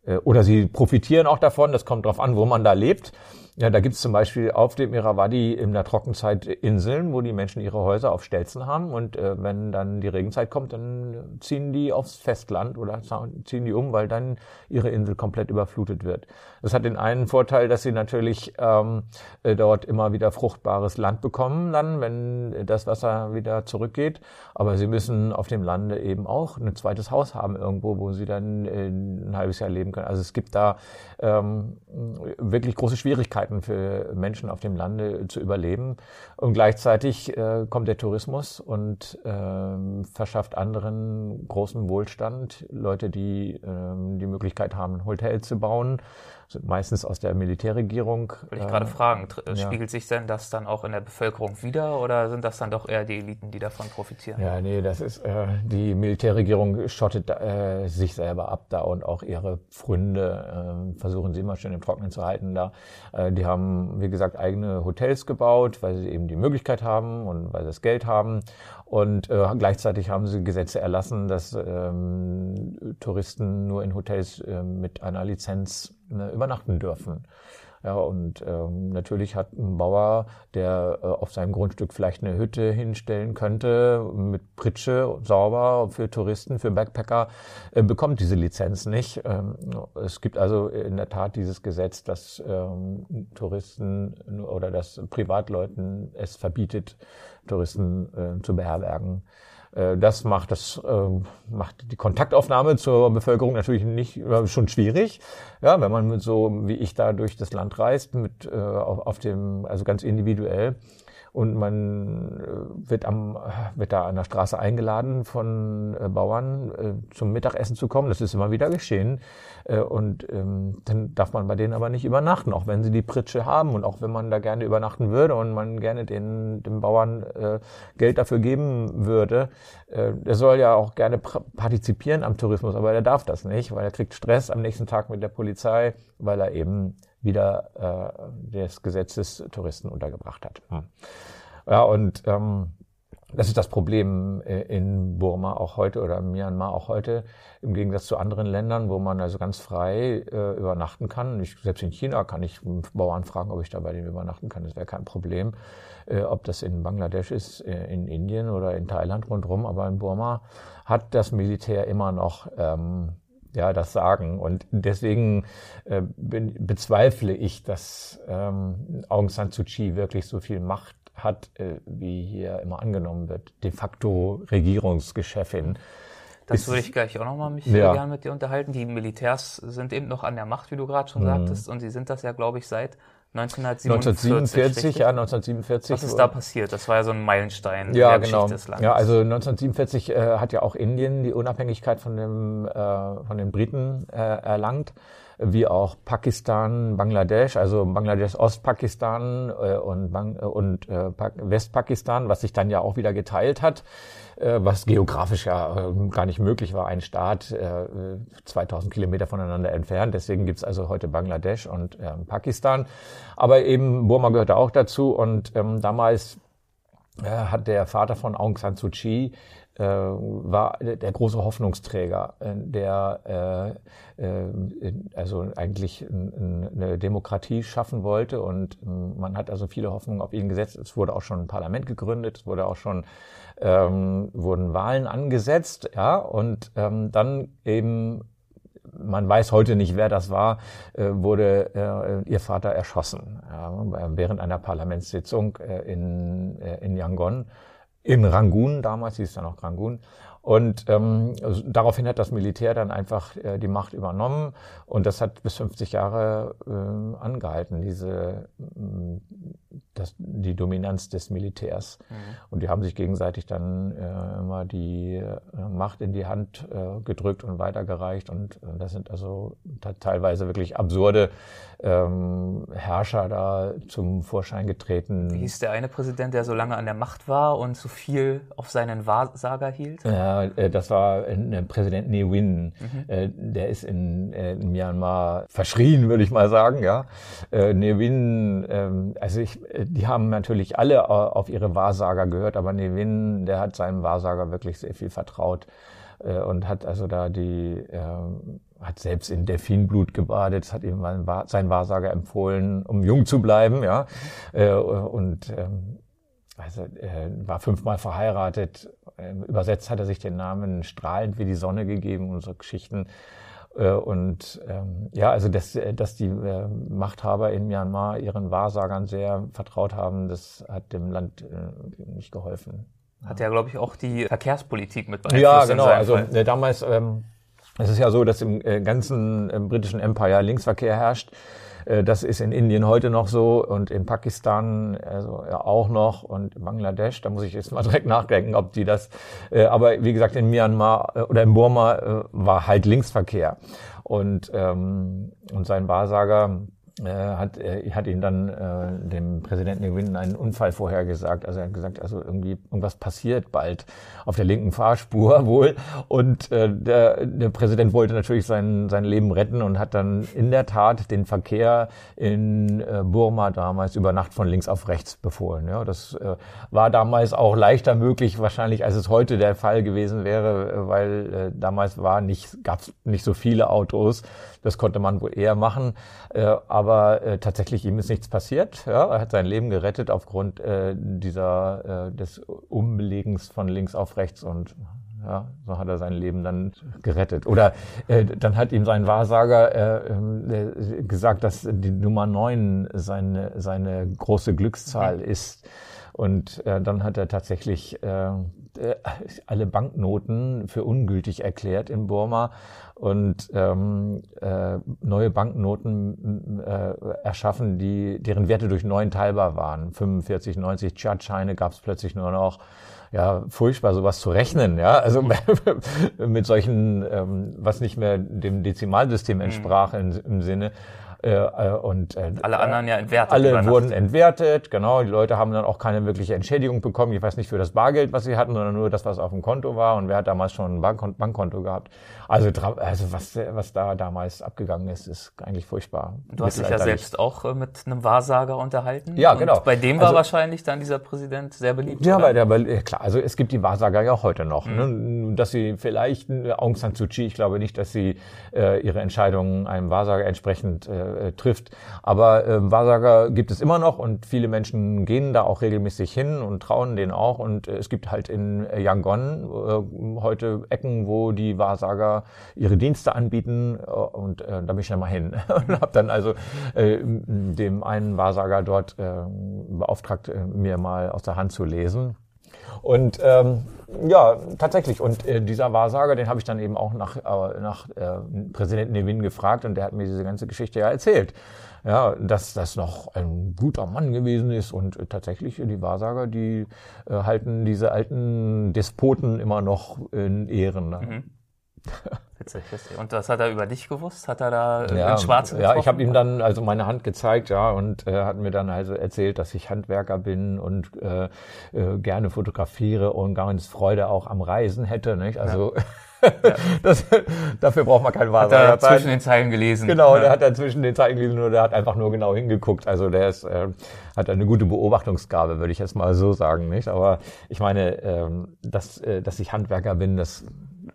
Äh, oder sie profitieren auch davon, das kommt drauf an, wo man da lebt. Ja, da gibt's zum Beispiel auf dem Irrawaddy in der Trockenzeit Inseln, wo die Menschen ihre Häuser auf Stelzen haben und äh, wenn dann die Regenzeit kommt, dann ziehen die aufs Festland oder ziehen die um, weil dann ihre Insel komplett überflutet wird. Das hat den einen Vorteil, dass sie natürlich ähm, äh, dort immer wieder fruchtbares Land bekommen, dann, wenn das Wasser wieder zurückgeht. Aber sie müssen auf dem Lande eben auch ein zweites Haus haben irgendwo, wo sie dann äh, ein halbes Jahr leben können. Also es gibt da ähm, wirklich große Schwierigkeiten Möglichkeiten für Menschen auf dem Lande zu überleben. Und gleichzeitig äh, kommt der Tourismus und äh, verschafft anderen großen Wohlstand. Leute, die äh, die Möglichkeit haben, Hotels zu bauen, meistens aus der Militärregierung. Will ich gerade äh, fragen, spiegelt sich denn das dann auch in der Bevölkerung wieder oder sind das dann doch eher die Eliten, die davon profitieren? Ja, nee, das ist, äh, die Militärregierung schottet äh, sich selber ab da und auch ihre Pfründe äh, versuchen sie immer schön im Trockenen zu halten da. Äh, die haben, wie gesagt, eigene Hotels gebaut, weil sie eben die Möglichkeit haben und weil sie das Geld haben. Und äh, gleichzeitig haben sie Gesetze erlassen, dass ähm, Touristen nur in Hotels äh, mit einer Lizenz übernachten dürfen. Ja, und ähm, natürlich hat ein Bauer, der äh, auf seinem Grundstück vielleicht eine Hütte hinstellen könnte, mit Pritsche, sauber für Touristen, für Backpacker, äh, bekommt diese Lizenz nicht. Ähm, es gibt also in der Tat dieses Gesetz, dass ähm, Touristen oder dass Privatleuten es verbietet, Touristen äh, zu beherbergen. Äh, das macht das äh, macht die Kontaktaufnahme zur Bevölkerung natürlich nicht äh, schon schwierig. Ja, wenn man so wie ich da durch das Land reist mit äh, auf, auf dem also ganz individuell und man äh, wird am wird da an der Straße eingeladen von äh, Bauern äh, zum Mittagessen zu kommen. Das ist immer wieder geschehen äh, und ähm, dann darf man bei denen aber nicht übernachten, auch wenn sie die Pritsche haben und auch wenn man da gerne übernachten würde und man gerne den dem Bauern äh, Geld dafür geben würde. Äh, der soll ja auch gerne partizipieren am Tourismus, aber er darf das nicht, weil er kriegt Stress am nächsten Tag mit der Polizei, weil er eben wieder äh, des Gesetzes Touristen untergebracht hat. Ja, und ähm, das ist das Problem äh, in Burma auch heute oder Myanmar auch heute, im Gegensatz zu anderen Ländern, wo man also ganz frei äh, übernachten kann. Ich, selbst in China kann ich Bauern fragen, ob ich da bei denen übernachten kann. Das wäre kein Problem. Äh, ob das in Bangladesch ist, äh, in Indien oder in Thailand rundherum, aber in Burma hat das Militär immer noch ähm, ja, das sagen. Und deswegen äh, bezweifle ich, dass ähm, Aung San Suu Kyi wirklich so viel Macht hat, äh, wie hier immer angenommen wird. De facto Regierungsgeschäfin. Das würde ich gleich auch nochmal mich ja. gerne mit dir unterhalten. Die Militärs sind eben noch an der Macht, wie du gerade schon mhm. sagtest, und sie sind das ja, glaube ich, seit 1947, ja, 1947. Was ist da passiert? Das war ja so ein Meilenstein ja, der genau. Geschichte des Landes. Ja, also 1947 äh, hat ja auch Indien die Unabhängigkeit von, dem, äh, von den Briten äh, erlangt, wie auch Pakistan, Bangladesch, also Bangladesch, Ostpakistan äh, und, Bang und äh, Westpakistan, was sich dann ja auch wieder geteilt hat. Äh, was geografisch ja äh, gar nicht möglich war, ein Staat 2000 äh, Kilometer voneinander entfernt. Deswegen gibt's also heute Bangladesch und ähm, Pakistan. Aber eben Burma gehörte auch dazu und ähm, damals hat der Vater von Aung San Suu Kyi äh, war der große Hoffnungsträger, der äh, äh, also eigentlich eine Demokratie schaffen wollte. Und ähm, man hat also viele Hoffnungen auf ihn gesetzt. Es wurde auch schon ein Parlament gegründet, es wurde auch schon ähm, wurden Wahlen angesetzt, ja, und ähm, dann eben man weiß heute nicht, wer das war, äh, wurde äh, ihr Vater erschossen während einer Parlamentssitzung äh, in, äh, in Yangon, in Rangoon, damals hieß es ja noch Rangoon. Und ähm, also daraufhin hat das Militär dann einfach äh, die Macht übernommen und das hat bis 50 Jahre äh, angehalten, diese äh, das, die Dominanz des Militärs. Mhm. Und die haben sich gegenseitig dann äh, immer die äh, Macht in die Hand äh, gedrückt und weitergereicht. Und äh, das sind also teilweise wirklich absurde ähm, Herrscher da zum Vorschein getreten. Wie hieß der eine Präsident, der so lange an der Macht war und so viel auf seinen Wahrsager hielt? Ja, äh, das war äh, Präsident Ne Win. Mhm. Äh, der ist in, in Myanmar verschrien, würde ich mal sagen. Ja, Ne Win, äh, also ich die haben natürlich alle auf ihre Wahrsager gehört, aber Nevin, der hat seinem Wahrsager wirklich sehr viel vertraut und hat also da die, äh, hat selbst in Delfinblut gebadet, hat ihm sein Wahrsager empfohlen, um jung zu bleiben, ja, und ähm, also er war fünfmal verheiratet. Ähm, übersetzt hat er sich den Namen strahlend wie die Sonne gegeben und so Geschichten. Äh, und ähm, ja, also dass, äh, dass die äh, Machthaber in Myanmar ihren Wahrsagern sehr vertraut haben, das hat dem Land äh, nicht geholfen. Hat ja, glaube ich, auch die Verkehrspolitik mit beeinflusst. Ja, genau. Also äh, damals, ähm, es ist ja so, dass im äh, ganzen äh, britischen Empire Linksverkehr herrscht. Äh, das ist in Indien heute noch so und in Pakistan also auch noch und in Bangladesch. Da muss ich jetzt mal direkt nachdenken, ob die das. Äh, aber wie gesagt, in Myanmar äh, oder in Burma war halt Linksverkehr und ähm, und sein Wahrsager äh, hat, äh, hat ihn dann äh, dem Präsidenten Gewinn einen Unfall vorhergesagt. Also er hat gesagt, also irgendwie irgendwas passiert bald auf der linken Fahrspur wohl. Und äh, der, der Präsident wollte natürlich sein, sein Leben retten und hat dann in der Tat den Verkehr in äh, Burma damals über Nacht von links auf rechts befohlen. Ja, das äh, war damals auch leichter möglich wahrscheinlich, als es heute der Fall gewesen wäre, äh, weil äh, damals war nicht, gab es nicht so viele Autos. Das konnte man wohl eher machen. Äh, aber äh, tatsächlich ihm ist nichts passiert. Ja, er hat sein Leben gerettet aufgrund äh, dieser äh, des Umbelegens von links auf rechts und ja, so hat er sein Leben dann gerettet. Oder äh, dann hat ihm sein Wahrsager äh, äh, gesagt, dass die Nummer neun seine, seine große Glückszahl ist. Und äh, dann hat er tatsächlich äh, äh, alle Banknoten für ungültig erklärt in Burma und ähm, äh, neue Banknoten äh, erschaffen, die deren Werte durch neun teilbar waren. 45, 90 Chat-Scheine gab es plötzlich nur noch ja, furchtbar, sowas zu rechnen, ja. Also mit solchen, ähm, was nicht mehr dem Dezimalsystem mhm. entsprach in, im Sinne. Äh, äh, und äh, alle anderen ja entwertet. Alle wurden entwertet, genau. Die Leute haben dann auch keine wirkliche Entschädigung bekommen. Ich weiß nicht für das Bargeld, was sie hatten, sondern nur das, was auf dem Konto war. Und wer hat damals schon ein Bankkonto, Bankkonto gehabt? Also, also was, was da damals abgegangen ist, ist eigentlich furchtbar. Du hast dich ja selbst auch äh, mit einem Wahrsager unterhalten. Ja, genau. Bei dem war also, wahrscheinlich dann dieser Präsident sehr beliebt. Ja, weil der, weil, klar, also es gibt die Wahrsager ja auch heute noch. Ne? Mhm. Ne? Dass sie vielleicht, Aung San Suu Kyi, ich glaube nicht, dass sie äh, ihre Entscheidungen einem Wahrsager entsprechend äh, trifft. Aber äh, Wahrsager gibt es immer noch und viele Menschen gehen da auch regelmäßig hin und trauen denen auch. Und äh, es gibt halt in Yangon äh, heute Ecken, wo die Wahrsager ihre Dienste anbieten äh, und äh, da bin ich dann mal hin und habe dann also äh, dem einen Wahrsager dort äh, beauftragt, äh, mir mal aus der Hand zu lesen. Und ähm, ja, tatsächlich. Und äh, dieser Wahrsager, den habe ich dann eben auch nach, äh, nach äh, Präsident Nevin gefragt und der hat mir diese ganze Geschichte ja erzählt. Ja, dass das noch ein guter Mann gewesen ist und äh, tatsächlich die Wahrsager, die äh, halten diese alten Despoten immer noch in Ehren. Ne? Mhm. Witzig, witzig. Und was hat er über dich gewusst? Hat er da äh, ja, in Schwarz Ja, ich habe ihm dann also meine Hand gezeigt, ja, und er äh, hat mir dann also erzählt, dass ich Handwerker bin und äh, äh, gerne fotografiere und ganz Freude auch am Reisen hätte, nicht? Also ja. Ja. Das, dafür braucht man keinen Wahrsager. Hat er zwischen den Zeilen gelesen. Genau, ja. der hat da zwischen den Zeilen gelesen und der hat einfach nur genau hingeguckt. Also der ist, äh, hat eine gute Beobachtungsgabe, würde ich jetzt mal so sagen, nicht? Aber ich meine, ähm, dass, äh, dass ich Handwerker bin, das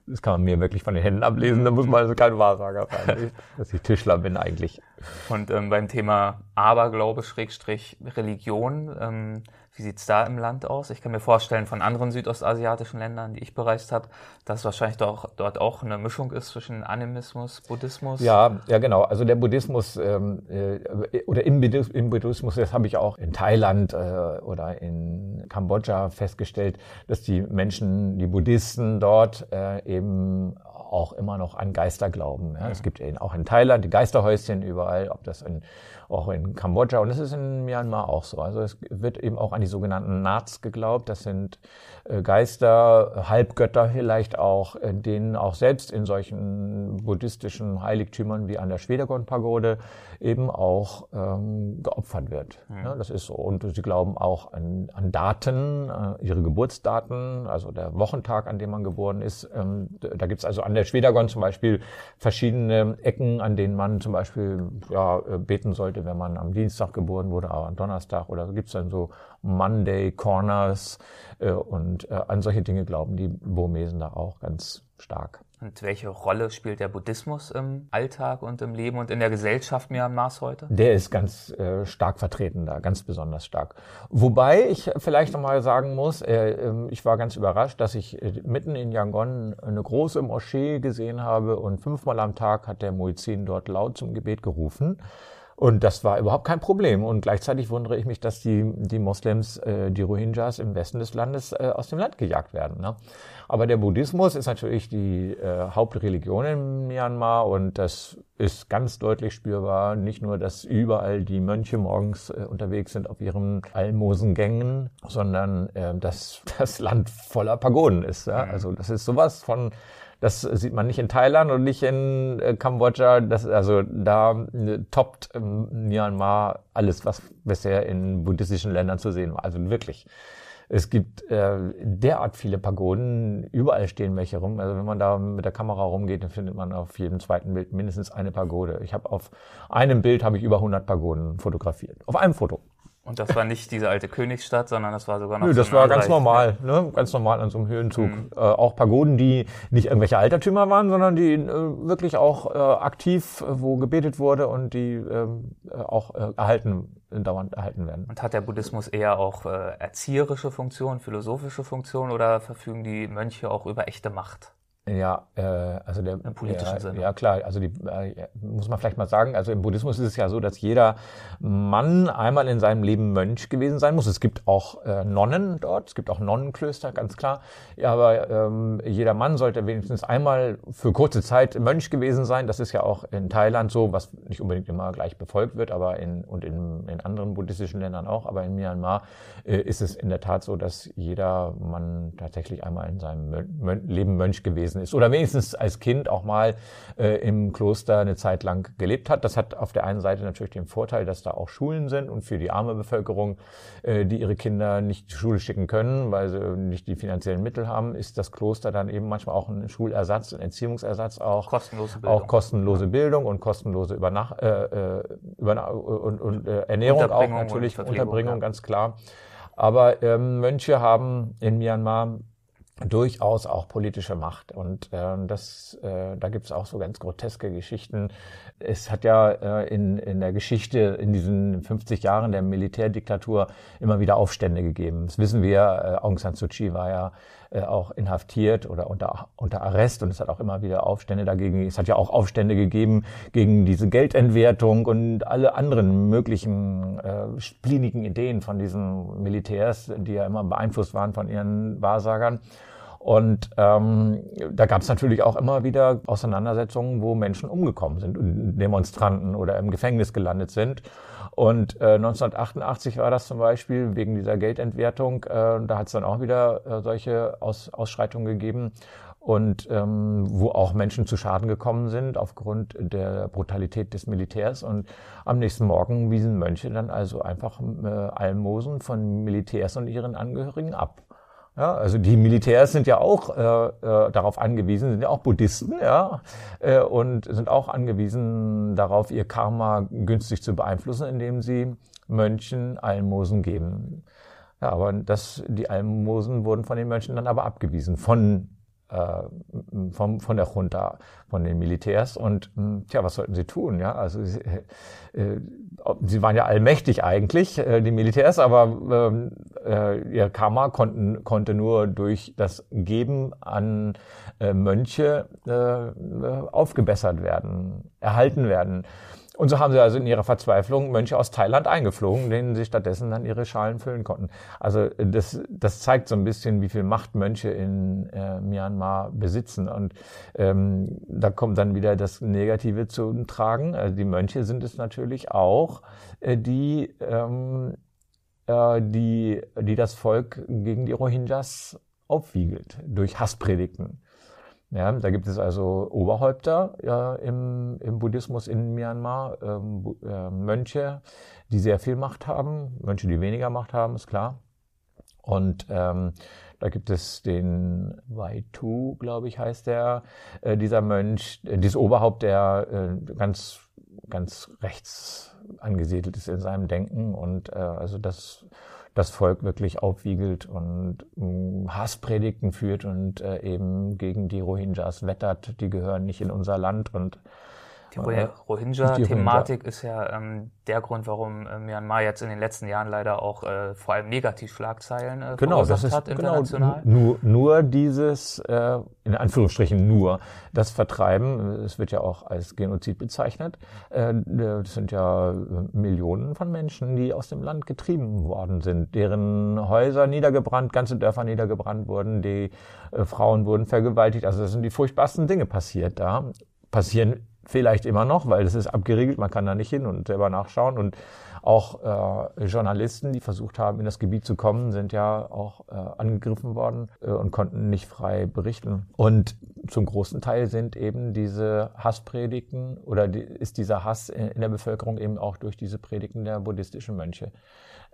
das kann man mir wirklich von den Händen ablesen, da muss man also kein Wahrsager sein, dass ich Tischler bin eigentlich. Und ähm, beim Thema Aberglaube, Schrägstrich Religion, ähm, wie sieht's da im Land aus? Ich kann mir vorstellen, von anderen südostasiatischen Ländern, die ich bereist habe, dass wahrscheinlich doch, dort auch eine Mischung ist zwischen Animismus, Buddhismus. Ja, ja genau. Also der Buddhismus ähm, äh, oder im, im Buddhismus, das habe ich auch in Thailand äh, oder in Kambodscha festgestellt, dass die Menschen, die Buddhisten dort äh, eben auch immer noch an Geister glauben. Ja. Es gibt eben auch in Thailand die Geisterhäuschen überall, ob das in, auch in Kambodscha und es ist in Myanmar auch so. Also es wird eben auch an die sogenannten Nats geglaubt. Das sind äh, Geister, Halbgötter vielleicht auch, äh, denen auch selbst in solchen buddhistischen Heiligtümern wie an der Schwedagon-Pagode eben auch ähm, geopfert wird. Mhm. Ja, das ist so. Und sie glauben auch an, an Daten, äh, ihre Geburtsdaten, also der Wochentag, an dem man geboren ist. Ähm, da gibt's also an der Schwedagon zum Beispiel verschiedene Ecken, an denen man zum Beispiel ja, beten sollte, wenn man am Dienstag geboren wurde, aber am Donnerstag oder so gibt's dann so Monday Corners äh, und äh, an solche Dinge glauben die Burmesen da auch ganz stark. Und welche Rolle spielt der Buddhismus im Alltag und im Leben und in der Gesellschaft Myanmars heute? Der ist ganz äh, stark vertreten da, ganz besonders stark. Wobei ich vielleicht nochmal sagen muss, äh, ähm, ich war ganz überrascht, dass ich äh, mitten in Yangon eine große Moschee gesehen habe und fünfmal am Tag hat der Muezzin dort laut zum Gebet gerufen. Und das war überhaupt kein Problem. Und gleichzeitig wundere ich mich, dass die, die Moslems, äh, die Rohingyas im Westen des Landes äh, aus dem Land gejagt werden. Ne? Aber der Buddhismus ist natürlich die äh, Hauptreligion in Myanmar und das ist ganz deutlich spürbar. Nicht nur, dass überall die Mönche morgens äh, unterwegs sind auf ihren Almosengängen, sondern äh, dass das Land voller Pagoden ist. Ja? Mhm. Also das ist sowas von das sieht man nicht in Thailand und nicht in äh, Kambodscha. Das, also da äh, toppt ähm, Myanmar alles, was bisher in buddhistischen Ländern zu sehen war. Also wirklich. Es gibt äh, derart viele Pagoden, überall stehen welche rum. Also wenn man da mit der Kamera rumgeht, dann findet man auf jedem zweiten Bild mindestens eine Pagode. Ich habe auf einem Bild habe ich über 100 Pagoden fotografiert. Auf einem Foto. Und das war nicht diese alte Königsstadt, sondern das war sogar noch Nö, so das war ganz normal, ne? ganz normal an so einem Höhenzug. Mhm. Äh, auch Pagoden, die nicht irgendwelche Altertümer waren, sondern die äh, wirklich auch äh, aktiv, wo gebetet wurde und die ähm, äh, auch äh, erhalten, dauernd erhalten werden. Und hat der Buddhismus eher auch äh, erzieherische Funktionen, philosophische Funktionen oder verfügen die Mönche auch über echte Macht? Ja, äh, also der im politischen ja, Sinne. Ja, klar. Also die äh, muss man vielleicht mal sagen. Also im Buddhismus ist es ja so, dass jeder Mann einmal in seinem Leben Mönch gewesen sein muss. Es gibt auch äh, Nonnen dort. Es gibt auch Nonnenklöster, ganz klar. Ja, aber ähm, jeder Mann sollte wenigstens einmal für kurze Zeit Mönch gewesen sein. Das ist ja auch in Thailand so, was nicht unbedingt immer gleich befolgt wird, aber in und in, in anderen buddhistischen Ländern auch. Aber in Myanmar äh, ist es in der Tat so, dass jeder Mann tatsächlich einmal in seinem Mön Leben Mönch gewesen gewesen ist oder wenigstens als Kind auch mal äh, im Kloster eine Zeit lang gelebt hat. Das hat auf der einen Seite natürlich den Vorteil, dass da auch Schulen sind und für die arme Bevölkerung, äh, die ihre Kinder nicht zur Schule schicken können, weil sie nicht die finanziellen Mittel haben, ist das Kloster dann eben manchmal auch ein Schulersatz, ein Erziehungsersatz auch. Kostenlose Bildung. Auch kostenlose Bildung und kostenlose Übernach äh, äh Überna und, und äh, Ernährung auch natürlich, Unterbringung, ja. ganz klar. Aber ähm, Mönche haben in Myanmar durchaus auch politische Macht. Und äh, das, äh, da gibt es auch so ganz groteske Geschichten. Es hat ja äh, in, in der Geschichte in diesen 50 Jahren der Militärdiktatur immer wieder Aufstände gegeben. Das wissen wir. Äh, Aung San Suu Kyi war ja äh, auch inhaftiert oder unter, unter Arrest und es hat auch immer wieder Aufstände dagegen. Es hat ja auch Aufstände gegeben gegen diese Geldentwertung und alle anderen möglichen äh, splinigen Ideen von diesen Militärs, die ja immer beeinflusst waren von ihren Wahrsagern. Und ähm, da gab es natürlich auch immer wieder Auseinandersetzungen, wo Menschen umgekommen sind, Demonstranten oder im Gefängnis gelandet sind. Und äh, 1988 war das zum Beispiel wegen dieser Geldentwertung. Äh, da hat es dann auch wieder äh, solche Aus Ausschreitungen gegeben und ähm, wo auch Menschen zu Schaden gekommen sind aufgrund der Brutalität des Militärs. Und am nächsten Morgen wiesen Mönche dann also einfach äh, Almosen von Militärs und ihren Angehörigen ab. Ja, also die Militärs sind ja auch äh, äh, darauf angewiesen, sind ja auch Buddhisten, ja, äh, und sind auch angewiesen darauf, ihr Karma günstig zu beeinflussen, indem sie Mönchen Almosen geben. Ja, aber das, die Almosen wurden von den Mönchen dann aber abgewiesen, von vom, von der Junta, von den Militärs. Und hm, tja, was sollten sie tun? Ja, also sie, äh, sie waren ja allmächtig eigentlich, äh, die Militärs, aber ähm, äh, ihr Karma konnten, konnte nur durch das Geben an äh, Mönche äh, aufgebessert werden, erhalten werden. Und so haben sie also in ihrer Verzweiflung Mönche aus Thailand eingeflogen, denen sie stattdessen dann ihre Schalen füllen konnten. Also das, das zeigt so ein bisschen, wie viel Macht Mönche in äh, Myanmar besitzen. Und ähm, da kommt dann wieder das Negative zu tragen. Also die Mönche sind es natürlich auch, äh, die, ähm, äh, die, die das Volk gegen die Rohingyas aufwiegelt durch Hasspredigten. Ja, da gibt es also Oberhäupter ja, im, im Buddhismus in Myanmar, ähm, äh, Mönche, die sehr viel Macht haben, Mönche, die weniger Macht haben, ist klar. Und ähm, da gibt es den Waitu, glaube ich, heißt der, äh, dieser Mönch, äh, dieses Oberhaupt, der äh, ganz, ganz rechts angesiedelt ist in seinem Denken und äh, also das das Volk wirklich aufwiegelt und äh, Hasspredigten führt und äh, eben gegen die Rohingyas wettert, die gehören nicht in unser Land und die Rohingya-Thematik ist ja ähm, der Grund, warum äh, Myanmar jetzt in den letzten Jahren leider auch äh, vor allem Negativschlagzeilen äh, genau, das ist, hat genau, international. Genau, nur, nur dieses, äh, in Anführungsstrichen nur, das Vertreiben, es wird ja auch als Genozid bezeichnet, äh, das sind ja Millionen von Menschen, die aus dem Land getrieben worden sind, deren Häuser niedergebrannt, ganze Dörfer niedergebrannt wurden, die äh, Frauen wurden vergewaltigt, also das sind die furchtbarsten Dinge passiert da, passieren vielleicht immer noch, weil es ist abgeriegelt, man kann da nicht hin und selber nachschauen. Und auch äh, Journalisten, die versucht haben, in das Gebiet zu kommen, sind ja auch äh, angegriffen worden äh, und konnten nicht frei berichten. Und zum großen Teil sind eben diese Hasspredigten oder die, ist dieser Hass in der Bevölkerung eben auch durch diese Predigten der buddhistischen Mönche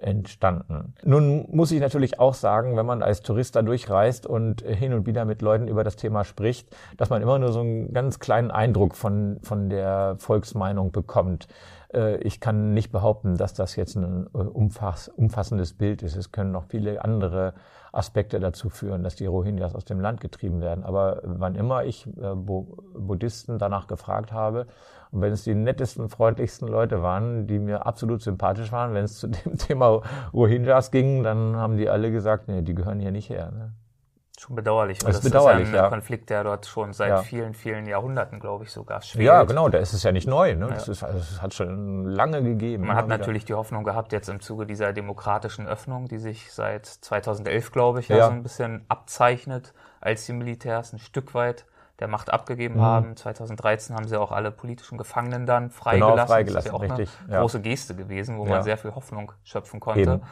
entstanden. Nun muss ich natürlich auch sagen, wenn man als Tourist da durchreist und hin und wieder mit Leuten über das Thema spricht, dass man immer nur so einen ganz kleinen Eindruck von, von der Volksmeinung bekommt. äh, ich kann nicht behaupten, dass das jetzt ein äh, umfass, umfassendes Bild ist. Es können noch viele andere Aspekte dazu führen, dass die Rohingyas aus dem Land getrieben werden. Aber wann immer ich äh, Buddhisten danach gefragt habe, und wenn es die nettesten, freundlichsten Leute waren, die mir absolut sympathisch waren, wenn es zu dem Thema Rohingyas ging, dann haben die alle gesagt, nee, die gehören hier nicht her. Ne? Schon bedauerlich. Das, ist bedauerlich, ist ja ein Konflikt, der dort schon seit ja. vielen, vielen Jahrhunderten, glaube ich, sogar schwelt. Ja, genau, da ist es ja nicht neu. Ne? Ja. Das, ist, also, das hat schon lange gegeben. Man hat wieder. natürlich die Hoffnung gehabt, jetzt im Zuge dieser demokratischen Öffnung, die sich seit 2011, glaube ich, ja, ja so ein bisschen abzeichnet, als die Militärs ein Stück weit der Macht abgegeben mhm. haben. 2013 haben sie auch alle politischen Gefangenen dann freigelassen. Genau, freigelassen das ist ja auch richtig. eine große Geste gewesen, wo man sehr viel Hoffnung schöpfen konnte. Eben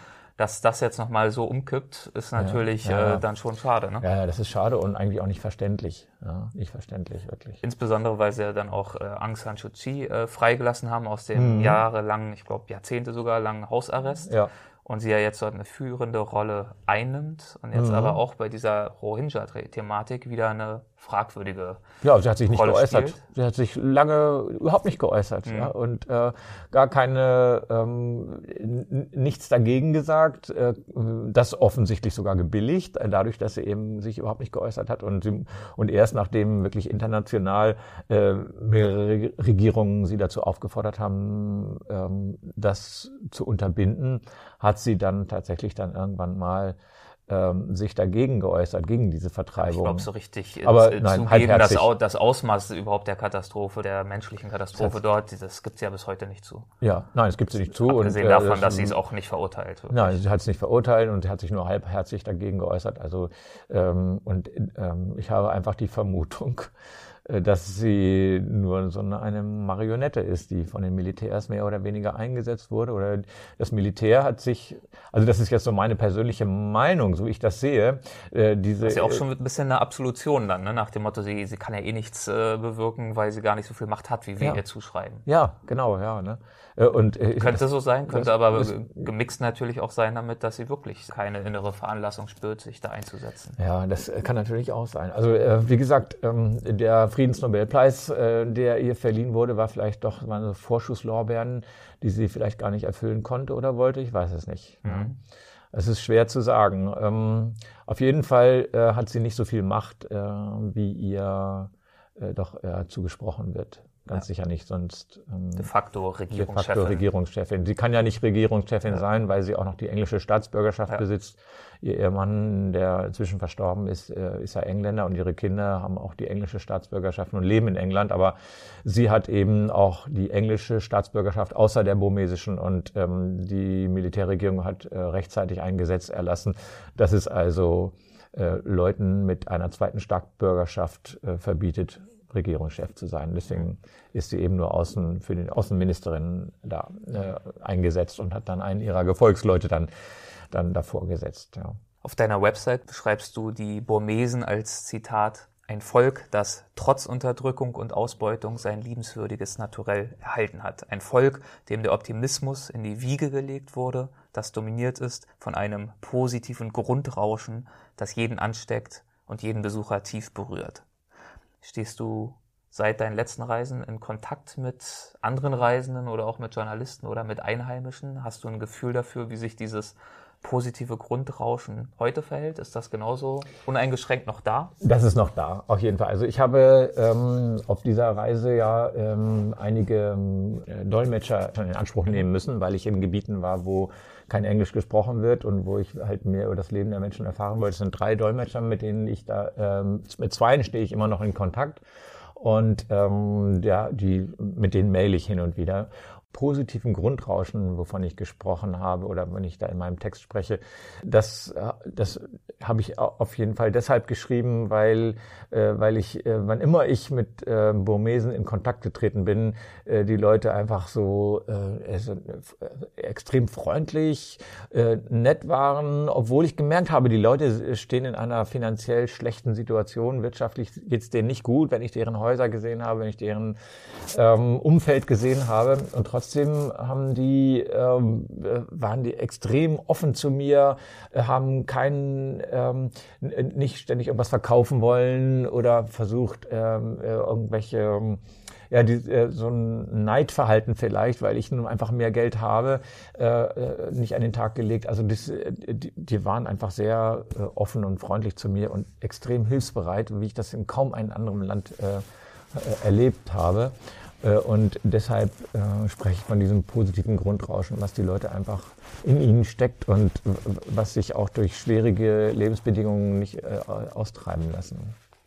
dass das jetzt nochmal so umkippt, ist natürlich ja, ja. Äh, dann schon schade. Ne? Ja, das ist schade und eigentlich auch nicht verständlich. Ja, nicht verständlich, wirklich. Insbesondere, weil sie ja dann auch äh, Aung San Suu Kyi äh, freigelassen haben aus dem mhm. jahrelangen, ich glaube Jahrzehnte sogar langen Hausarrest. Ja und sie ja jetzt dort eine führende Rolle einnimmt und jetzt mhm. aber auch bei dieser Rohingya-Thematik wieder eine fragwürdige Ja, sie hat sich nicht Rolle geäußert. Spielt. Sie hat sich lange überhaupt nicht geäußert mhm. ja, und äh, gar keine ähm, nichts dagegen gesagt, äh, das offensichtlich sogar gebilligt, äh, dadurch, dass sie eben sich überhaupt nicht geäußert hat und sie, und erst nachdem wirklich international äh, mehrere Regierungen sie dazu aufgefordert haben, ähm, das zu unterbinden, hat sie dann tatsächlich dann irgendwann mal ähm, sich dagegen geäußert, gegen diese Vertreibung. Ich glaube, so richtig Aber, äh, nein, zugeben, das, das Ausmaß überhaupt der Katastrophe, der menschlichen Katastrophe dort, das gibt es ja bis heute nicht zu. Ja, nein, es gibt sie nicht zu. Abgesehen und, äh, davon, dass sie es auch nicht verurteilt. Wirklich. Nein, sie hat es nicht verurteilt und sie hat sich nur halbherzig dagegen geäußert. Also ähm, und ähm, ich habe einfach die Vermutung, äh, dass sie nur so eine Marionette ist, die von den Militärs mehr oder weniger eingesetzt wurde. Oder das Militär hat sich, also das ist jetzt so meine persönliche Meinung, so wie ich das sehe. Äh, diese, das ist ja auch schon ein bisschen eine Absolution dann, ne? nach dem Motto, sie, sie kann ja eh nichts äh, bewirken, weil sie gar nicht so viel Macht hat, wie wir ja. ihr zuschreiben. Ja, genau, ja. Ne? Äh, und, äh, könnte so sein, könnte aber gemixt natürlich auch sein damit, dass sie wirklich keine innere Veranlassung spürt, sich da einzusetzen. Ja, das kann natürlich auch sein. Also äh, wie gesagt, ähm, der Friedensnobelpreis, der ihr verliehen wurde, war vielleicht doch mal so Vorschusslorbeeren, die sie vielleicht gar nicht erfüllen konnte oder wollte. Ich weiß es nicht. Mhm. Es ist schwer zu sagen. Ähm, auf jeden Fall hat sie nicht so viel Macht, wie ihr doch zugesprochen wird. Ganz ja. sicher nicht, sonst ähm, de facto Regierungschefin. De facto Regierungschefin. Sie kann ja nicht Regierungschefin ja. sein, weil sie auch noch die englische Staatsbürgerschaft ja. besitzt. Ihr Ehemann, der inzwischen verstorben ist, äh, ist ja Engländer und ihre Kinder haben auch die englische Staatsbürgerschaft und leben in England. Aber sie hat eben auch die englische Staatsbürgerschaft außer der burmesischen und ähm, die Militärregierung hat äh, rechtzeitig ein Gesetz erlassen, dass es also äh, Leuten mit einer zweiten Staatsbürgerschaft äh, verbietet, Regierungschef zu sein. Deswegen ist sie eben nur außen für den Außenministerin da äh, eingesetzt und hat dann einen ihrer Gefolgsleute dann, dann davor gesetzt. Ja. Auf deiner Website beschreibst du die Burmesen als Zitat ein Volk, das trotz Unterdrückung und Ausbeutung sein liebenswürdiges Naturell erhalten hat. Ein Volk, dem der Optimismus in die Wiege gelegt wurde, das dominiert ist von einem positiven Grundrauschen, das jeden ansteckt und jeden Besucher tief berührt. Stehst du seit deinen letzten Reisen in Kontakt mit anderen Reisenden oder auch mit Journalisten oder mit Einheimischen? Hast du ein Gefühl dafür, wie sich dieses positive Grundrauschen heute verhält? Ist das genauso uneingeschränkt noch da? Das ist noch da, auf jeden Fall. Also ich habe ähm, auf dieser Reise ja ähm, einige ähm, Dolmetscher in Anspruch nehmen müssen, weil ich in Gebieten war, wo kein Englisch gesprochen wird und wo ich halt mehr über das Leben der Menschen erfahren wollte. Es sind drei Dolmetscher, mit denen ich da, ähm, mit zweien stehe ich immer noch in Kontakt. Und ähm, ja, die, mit denen mail ich hin und wieder positiven Grundrauschen, wovon ich gesprochen habe oder wenn ich da in meinem Text spreche, das, äh, das habe ich auf jeden Fall deshalb geschrieben, weil, äh, weil ich, äh, wann immer ich mit Burmesen in Kontakt getreten bin, die Leute einfach so äh, extrem freundlich, nett waren, obwohl ich gemerkt habe, die Leute stehen in einer finanziell schlechten Situation, wirtschaftlich geht's denen nicht gut, wenn ich deren Häuser gesehen habe, wenn ich deren ähm, Umfeld gesehen habe. Und trotzdem trotzdem haben die, ähm, äh, waren die extrem offen zu mir, haben keinen, ähm, nicht ständig irgendwas verkaufen wollen oder versucht, ähm, äh, irgendwelche ja, die, äh, so ein Neidverhalten vielleicht, weil ich nun einfach mehr Geld habe, äh, äh nicht an den Tag gelegt. Also das, äh, die, die waren einfach sehr äh, offen und freundlich zu mir und extrem hilfsbereit, wie ich das in kaum einem anderen Land äh, erlebt habe. Und deshalb äh, spreche ich von diesem positiven Grundrauschen, was die Leute einfach in ihnen steckt und was sich auch durch schwierige Lebensbedingungen nicht äh, austreiben lassen.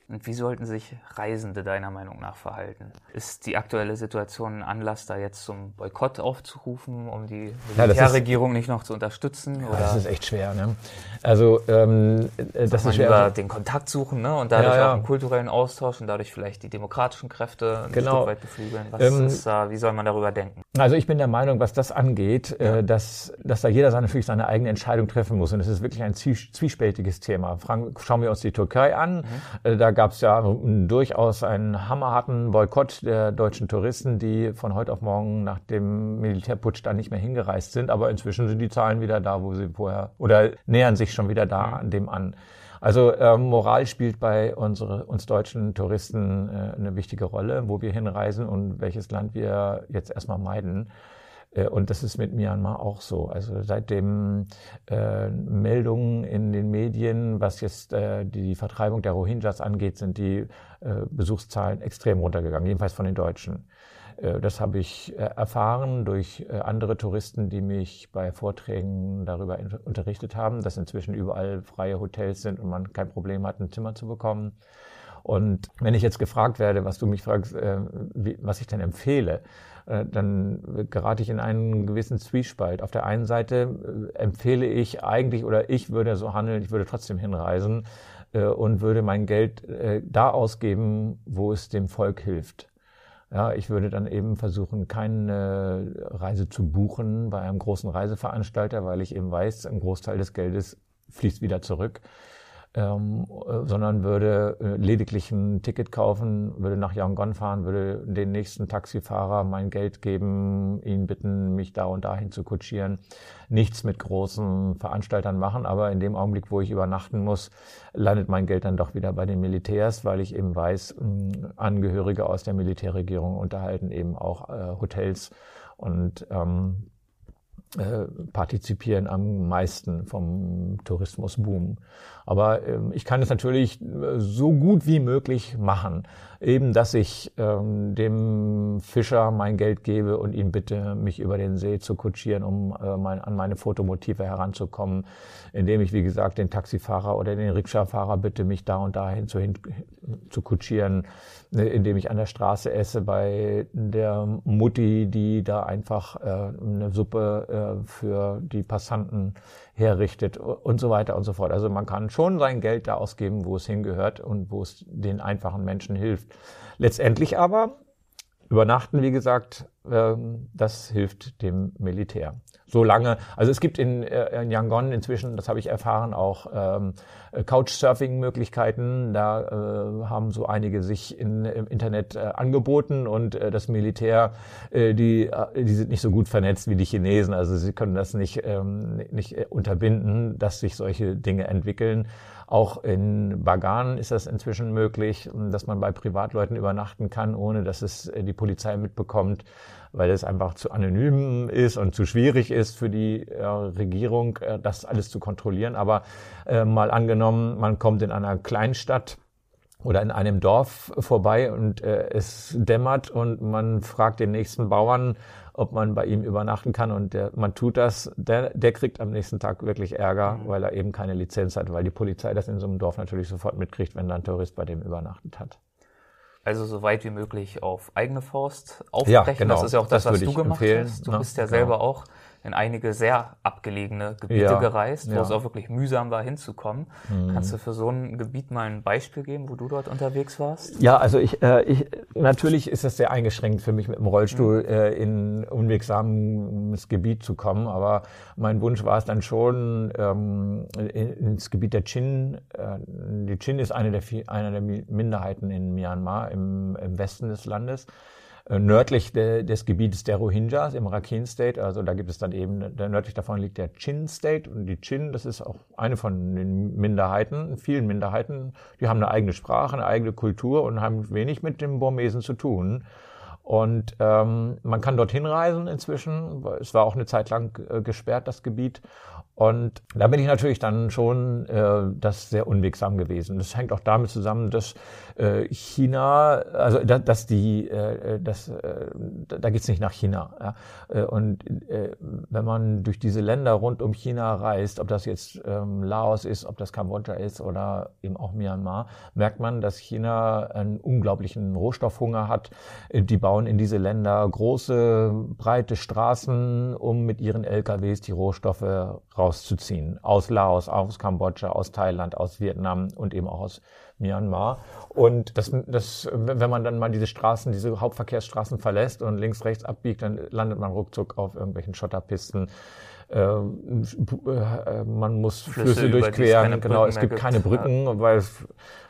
Und wie sollten sich Reisende deiner Meinung nach verhalten? Ist die aktuelle Situation ein Anlass, da jetzt zum Boykott aufzurufen, um die Militärregierung ja, nicht noch zu unterstützen? Ja, das ist echt schwer. Ne? Also ähm, das Soll ist schwer. Lieber den Kontakt suchen ne? und dadurch ja, auch einen kulturellen Austausch und dadurch vielleicht die demokratischen Kräfte ein genau. Stück weit beflügeln. Was ähm, ist da, wie soll man darüber denken? Also ich bin der Meinung, was das angeht, äh, dass, dass da jeder seine, natürlich seine eigene Entscheidung treffen muss. Und es ist wirklich ein zwiespältiges Thema. Frank, schauen wir uns die Türkei an. Mhm. Äh, da gab es ja durchaus einen hammerharten Boykott der deutschen Touristen, die von heute auf morgen nach dem Militärputsch da nicht mehr hingereist sind. Aber inzwischen sind die Zahlen wieder da, wo sie vorher oder nähern sich schon wieder da an dem an. Also äh, Moral spielt bei unsere, uns deutschen Touristen äh, eine wichtige Rolle, wo wir hinreisen und welches Land wir jetzt erstmal meiden. Äh, und das ist mit Myanmar auch so. Also seitdem äh, Meldungen in den Medien, was jetzt äh, die Vertreibung der Rohingyas angeht, sind die äh, Besuchszahlen extrem runtergegangen, jedenfalls von den Deutschen. Äh, das habe ich äh, erfahren durch andere Touristen, die mich bei Vorträgen darüber unterrichtet haben, dass inzwischen überall freie Hotels sind und man kein Problem hat, ein Zimmer zu bekommen. Und wenn ich jetzt gefragt werde, was du mich fragst, was ich denn empfehle, äh, dann gerate ich in einen gewissen Zwiespalt. Auf der einen Seite äh, empfehle ich eigentlich oder ich würde so handeln, ich würde trotzdem hinreisen äh, und würde mein Geld da ausgeben, wo es dem Volk hilft. Ja, ich würde dann eben versuchen, keine Reise zu buchen bei einem großen Reiseveranstalter, weil ich eben weiß, ein Großteil des Geldes fließt wieder zurück ähm, äh, sondern würde äh, lediglich ein Ticket kaufen, würde nach Yangon fahren, würde den nächsten Taxifahrer mein Geld geben, ihn bitten, mich da und dahin zu kutschieren. Nichts mit großen Veranstaltern machen, aber in dem Augenblick, wo ich übernachten muss, landet mein Geld dann doch wieder bei den Militärs, weil ich eben weiß, Angehörige aus der Militärregierung unterhalten eben auch äh, Hotels und ähm, äh, partizipieren am meisten vom Tourismusboom. Aber ähm, ich kann es natürlich äh, so gut wie möglich machen. Eben, dass ich ähm, dem Fischer mein Geld gebe und ihn bitte, mich über den See zu kutschieren, um äh, mein, an meine Fotomotive heranzukommen. Indem ich, wie gesagt, den Taxifahrer oder den Rikscha-Fahrer bitte, mich da und dahin zu, hin, zu kutschieren. Ne, indem ich an der Straße esse bei der Mutti, die da einfach äh, eine Suppe äh, für die Passanten herrichtet und so weiter und so fort. Also man kann schon sein Geld da ausgeben, wo es hingehört und wo es den einfachen Menschen hilft. Letztendlich aber übernachten, wie gesagt, ähm, das hilft dem Militär. So lange, also es gibt in, äh, in Yangon inzwischen, das habe ich erfahren, auch ähm, Couchsurfing-Möglichkeiten. Da äh, haben so einige sich in, im Internet äh, angeboten und das Militär, die, die sind nicht so gut vernetzt wie die Chinesen. Also sie können das nicht, ähm, nicht unterbinden, dass sich solche Dinge entwickeln. Auch in Bagan ist das inzwischen möglich, dass man bei Privatleuten übernachten kann, ohne dass es äh, die Polizei mitbekommt weil es einfach zu anonym ist und zu schwierig ist für die äh, Regierung, äh, das alles zu kontrollieren. Aber äh, mal angenommen, man kommt in einer Kleinstadt oder in einem Dorf vorbei und äh, es dämmert und man fragt den nächsten Bauern, ob man bei ihm übernachten kann und der, man tut das, der, der kriegt am nächsten Tag wirklich Ärger, mhm. weil er eben keine Lizenz hat, weil die Polizei das in so einem Dorf natürlich sofort mitkriegt, wenn da ein Tourist bei dem übernachtet hat. Also so weit wie möglich auf eigene Faust aufbrechen. Ja, genau. Das ist ja auch das, das was du gemacht empfehlen. hast. Du ja, bist ja genau. selber auch in einige sehr abgelegene Gebiete ja, gereist, wo ja. es auch wirklich mühsam war hinzukommen. Mhm. Kannst du für so ein Gebiet mal ein Beispiel geben, wo du dort unterwegs warst? Ja, also ich, äh, ich natürlich ist es sehr eingeschränkt für mich mit dem Rollstuhl mhm. äh, in unwegsames Gebiet zu kommen, aber mein Wunsch war es dann schon ähm, ins Gebiet der Chin. Äh, die Chin ist eine der, einer der Minderheiten in Myanmar im, im Westen des Landes. Äh, nördlich de, des Gebietes der Rohingyas im Rakhine State. Also da gibt es dann eben, nördlich davon liegt der Chin State und die Chin, das ist auch eine von den Minderheiten, vielen Minderheiten. Die haben eine eigene Sprache, eine eigene Kultur und haben wenig mit dem Burmesen zu tun. Und ähm, man kann dorthin reisen inzwischen. Es war auch eine Zeit lang äh, gesperrt, das Gebiet. Und da bin ich natürlich dann schon äh, das sehr unwegsam gewesen. Das hängt auch damit zusammen, dass äh, China, also da, dass die, äh, das, äh, da geht's nicht nach China. Ja? Äh, und äh, wenn man durch diese Länder rund um China reist, ob das jetzt ähm, Laos ist, ob das Kambodscha ist oder eben auch Myanmar, merkt man, dass China einen unglaublichen Rohstoffhunger hat. Äh, die bauen in diese Länder große, breite Straßen, um mit ihren LKWs die Rohstoffe rauszuziehen. Aus Laos, aus Kambodscha, aus Thailand, aus Vietnam und eben auch aus Myanmar. Und das, das, wenn man dann mal diese Straßen, diese Hauptverkehrsstraßen verlässt und links, rechts abbiegt, dann landet man ruckzuck auf irgendwelchen Schotterpisten. Äh, äh, man muss Flüsse, Flüsse durchqueren. Genau, es gibt keine Brücken, weil es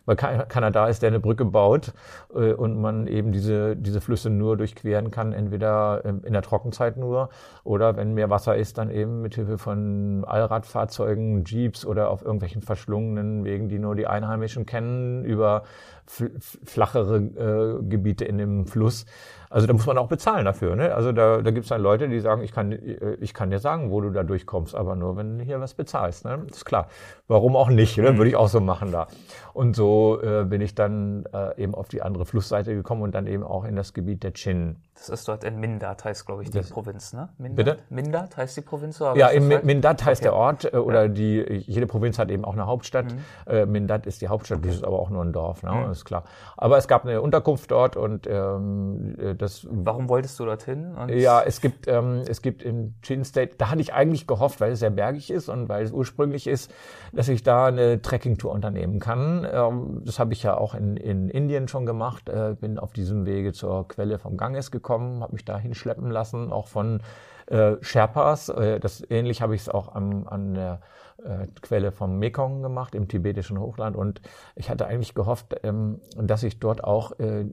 weil keiner da ist, der eine Brücke baut äh, und man eben diese, diese Flüsse nur durchqueren kann, entweder in der Trockenzeit nur oder wenn mehr Wasser ist, dann eben mit Hilfe von Allradfahrzeugen, Jeeps oder auf irgendwelchen verschlungenen Wegen, die nur die Einheimischen kennen, über flachere äh, Gebiete in dem Fluss. Also da muss man auch bezahlen dafür. Ne? Also da, da gibt es dann Leute, die sagen, ich kann, ich kann dir sagen, wo du da durchkommst, aber nur, wenn du hier was bezahlst. Ne? ist klar. Warum auch nicht? Ne? Würde ich auch so machen da. Und so äh, bin ich dann äh, eben auf die andere Flussseite gekommen und dann eben auch in das Gebiet der Chin. Das ist dort in Mindat, heißt, glaube ich, die Das- Provinz, ne? Mindat? Bitte? Mindat heißt die Provinz? Oder Ja, in halt? Mindat heißt Okay. der Ort äh, oder die jede Provinz hat eben auch eine Hauptstadt. Äh, Mindat ist die Hauptstadt, das ist aber auch nur ein Dorf, ne? ist klar. Aber es gab eine Unterkunft dort und ähm, äh, das Warum wolltest du dorthin? Und Ja, es gibt, ähm, es gibt im Chin State, da hatte ich eigentlich gehofft, weil es sehr bergig ist und weil es ursprünglich ist, dass ich da eine Trekkingtour unternehmen kann. Ähm, das habe ich ja auch in, in Indien schon gemacht, äh, bin auf diesem Wege zur Quelle vom Ganges gekommen, habe mich da hinschleppen lassen, auch von äh, Sherpas. Äh, das ähnlich habe ich es auch am, an der äh, Quelle vom Mekong gemacht, im tibetischen Hochland. Und ich hatte eigentlich gehofft, ähm, dass ich dort auch äh,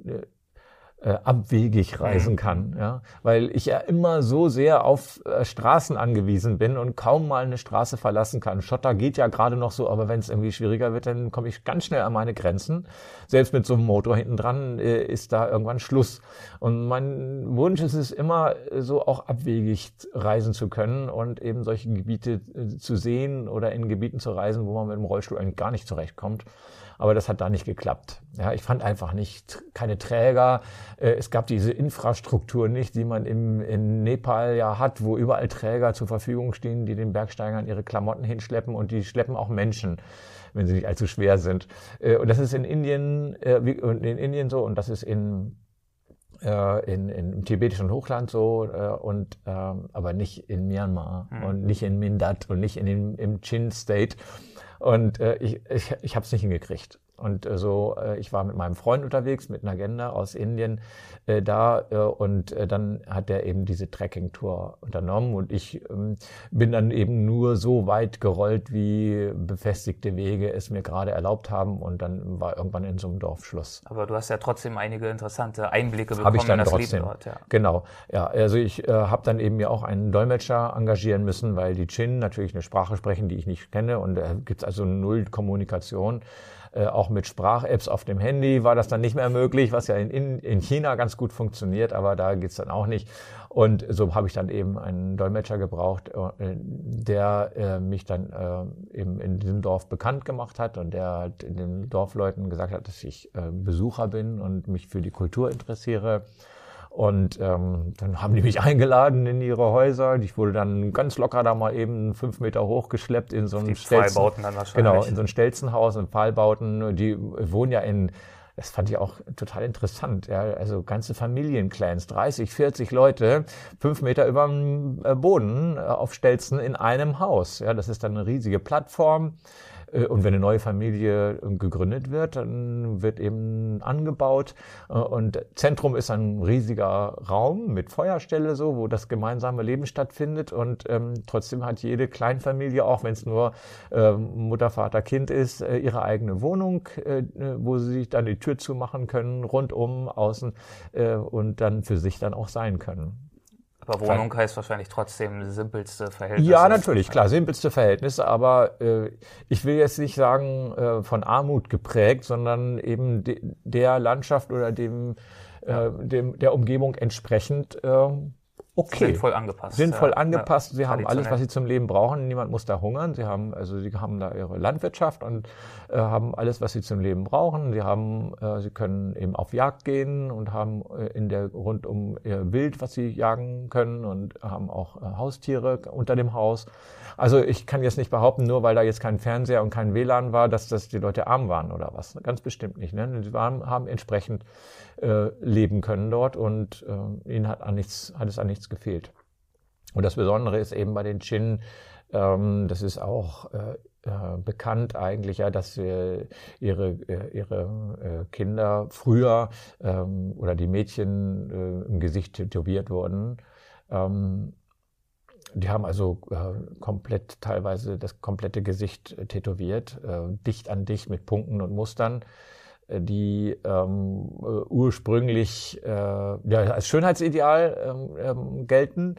äh, abwegig reisen kann, ja, weil ich ja immer so sehr auf äh, Straßen angewiesen bin und kaum mal eine Straße verlassen kann. Schotter geht ja gerade noch so, aber wenn es irgendwie schwieriger wird, dann komme ich ganz schnell an meine Grenzen. Selbst mit so einem Motor hinten dran äh, ist da irgendwann Schluss. Und mein Wunsch ist es immer, so auch abwegig reisen zu können und eben solche Gebiete äh, zu sehen oder in Gebieten zu reisen, wo man mit dem Rollstuhl eigentlich gar nicht zurechtkommt. Aber das hat da nicht geklappt. Ja, ich fand einfach nicht keine Träger. Äh, Es gab diese Infrastruktur nicht, die man im, in Nepal ja hat, wo überall Träger zur Verfügung stehen, die den Bergsteigern ihre Klamotten hinschleppen und die schleppen auch Menschen, wenn sie nicht allzu schwer sind. Äh, Und das ist in Indien äh, und in Indien so und das ist in in, in, im tibetischen Hochland so äh, und ähm, aber nicht in Myanmar und nicht in Mindat und nicht in dem, im Chin State und äh, ich ich, ich habe es nicht hingekriegt und äh, so äh, ich war mit meinem Freund unterwegs mit einer Agenda aus Indien äh, da äh, und äh, dann hat er eben diese Trekking Tour unternommen und ich ähm, bin dann eben nur so weit gerollt wie befestigte Wege es mir gerade erlaubt haben und dann war irgendwann in so einem Dorf Schluss Aber du hast ja trotzdem einige interessante Einblicke bekommen habe ich dann in das trotzdem. Leben dort. Ja. Genau. Ja, also ich äh, habe dann eben mir auch einen Dolmetscher engagieren müssen, weil die Chin natürlich eine Sprache sprechen, die ich nicht kenne und da gibt's also null Kommunikation. Äh, auch mit Sprach-Apps auf dem Handy war das dann nicht mehr möglich, was ja in, in, in China ganz gut funktioniert, aber da geht's dann auch nicht. Und so habe ich dann eben einen Dolmetscher gebraucht, äh, der äh, mich dann eben in diesem Dorf bekannt gemacht hat und der halt den Dorfleuten gesagt hat, dass ich Besucher bin und mich für die Kultur interessiere. Und ähm, dann haben die mich eingeladen in ihre Häuser. Ich wurde dann ganz locker da mal eben fünf Meter hochgeschleppt in so ein Stelzen-. Genau, in so ein Stelzenhaus und Pfahlbauten. Die wohnen ja in, das fand ich auch total interessant, ja, also ganze Familienclans, 30, 40 Leute, fünf Meter über dem äh, Boden äh, auf Stelzen in einem Haus. Ja, das ist dann eine riesige Plattform. Äh, Und wenn eine neue Familie äh, gegründet wird, dann wird eben angebaut. Äh, Und Zentrum ist ein riesiger Raum mit Feuerstelle, so, wo das gemeinsame Leben stattfindet. Und ähm, trotzdem hat jede Kleinfamilie, auch wenn es nur ähm, Mutter, Vater, Kind ist, äh, ihre eigene Wohnung, äh, wo sie sich dann die Tür zumachen können, rundum, außen äh, und dann für sich dann auch sein können. Aber Wohnung heißt wahrscheinlich trotzdem simpelste Verhältnisse. Ja, natürlich, klar, simpelste Verhältnisse, aber äh, ich will jetzt nicht sagen äh, von Armut geprägt, sondern eben de der Landschaft oder dem äh, dem, der Umgebung entsprechend äh, okay. Sinnvoll angepasst. Sinnvoll angepasst. Sie haben alles, was sie zum Leben brauchen. Niemand muss da hungern. Sie haben, also sie haben da ihre Landwirtschaft und äh, haben alles, was sie zum Leben brauchen. Sie haben, äh, sie können eben auf Jagd gehen und haben äh, in der rund um ihr Wild, was sie jagen können und haben auch äh, Haustiere unter dem Haus. Also ich kann jetzt nicht behaupten, nur weil da jetzt kein Fernseher und kein WLAN war, dass das die Leute arm waren oder was. Ganz bestimmt nicht. Ne? Sie waren, haben entsprechend äh, leben können dort und äh, ihnen hat, an nichts, hat es an nichts gefehlt. Und das Besondere ist eben bei den Chin, ähm, das ist auch äh, äh, bekannt eigentlich, ja, dass ihre, äh, ihre äh, Kinder früher ähm, oder die Mädchen äh, im Gesicht tätowiert wurden. Ähm, die haben also äh, komplett teilweise das komplette Gesicht äh, tätowiert, äh, dicht an dicht mit Punkten und Mustern, die ähm, äh, ursprünglich äh, ja, als Schönheitsideal ähm, ähm, gelten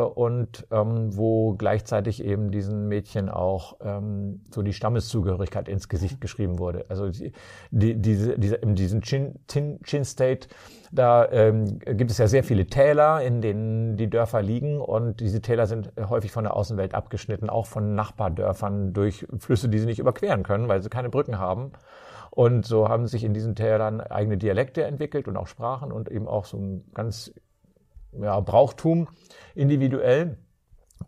und ähm, wo gleichzeitig eben diesen Mädchen auch ähm, so die Stammeszugehörigkeit ins Gesicht geschrieben wurde. Also die, die, diese, diese, in diesem Chin, Chin, Chin State, da ähm, gibt es ja sehr viele Täler, in denen die Dörfer liegen und diese Täler sind häufig von der Außenwelt abgeschnitten, auch von Nachbardörfern durch Flüsse, die sie nicht überqueren können, weil sie keine Brücken haben. Und so haben sich in diesen Tälern eigene Dialekte entwickelt und auch Sprachen und eben auch so ein ganz ja, Brauchtum individuell.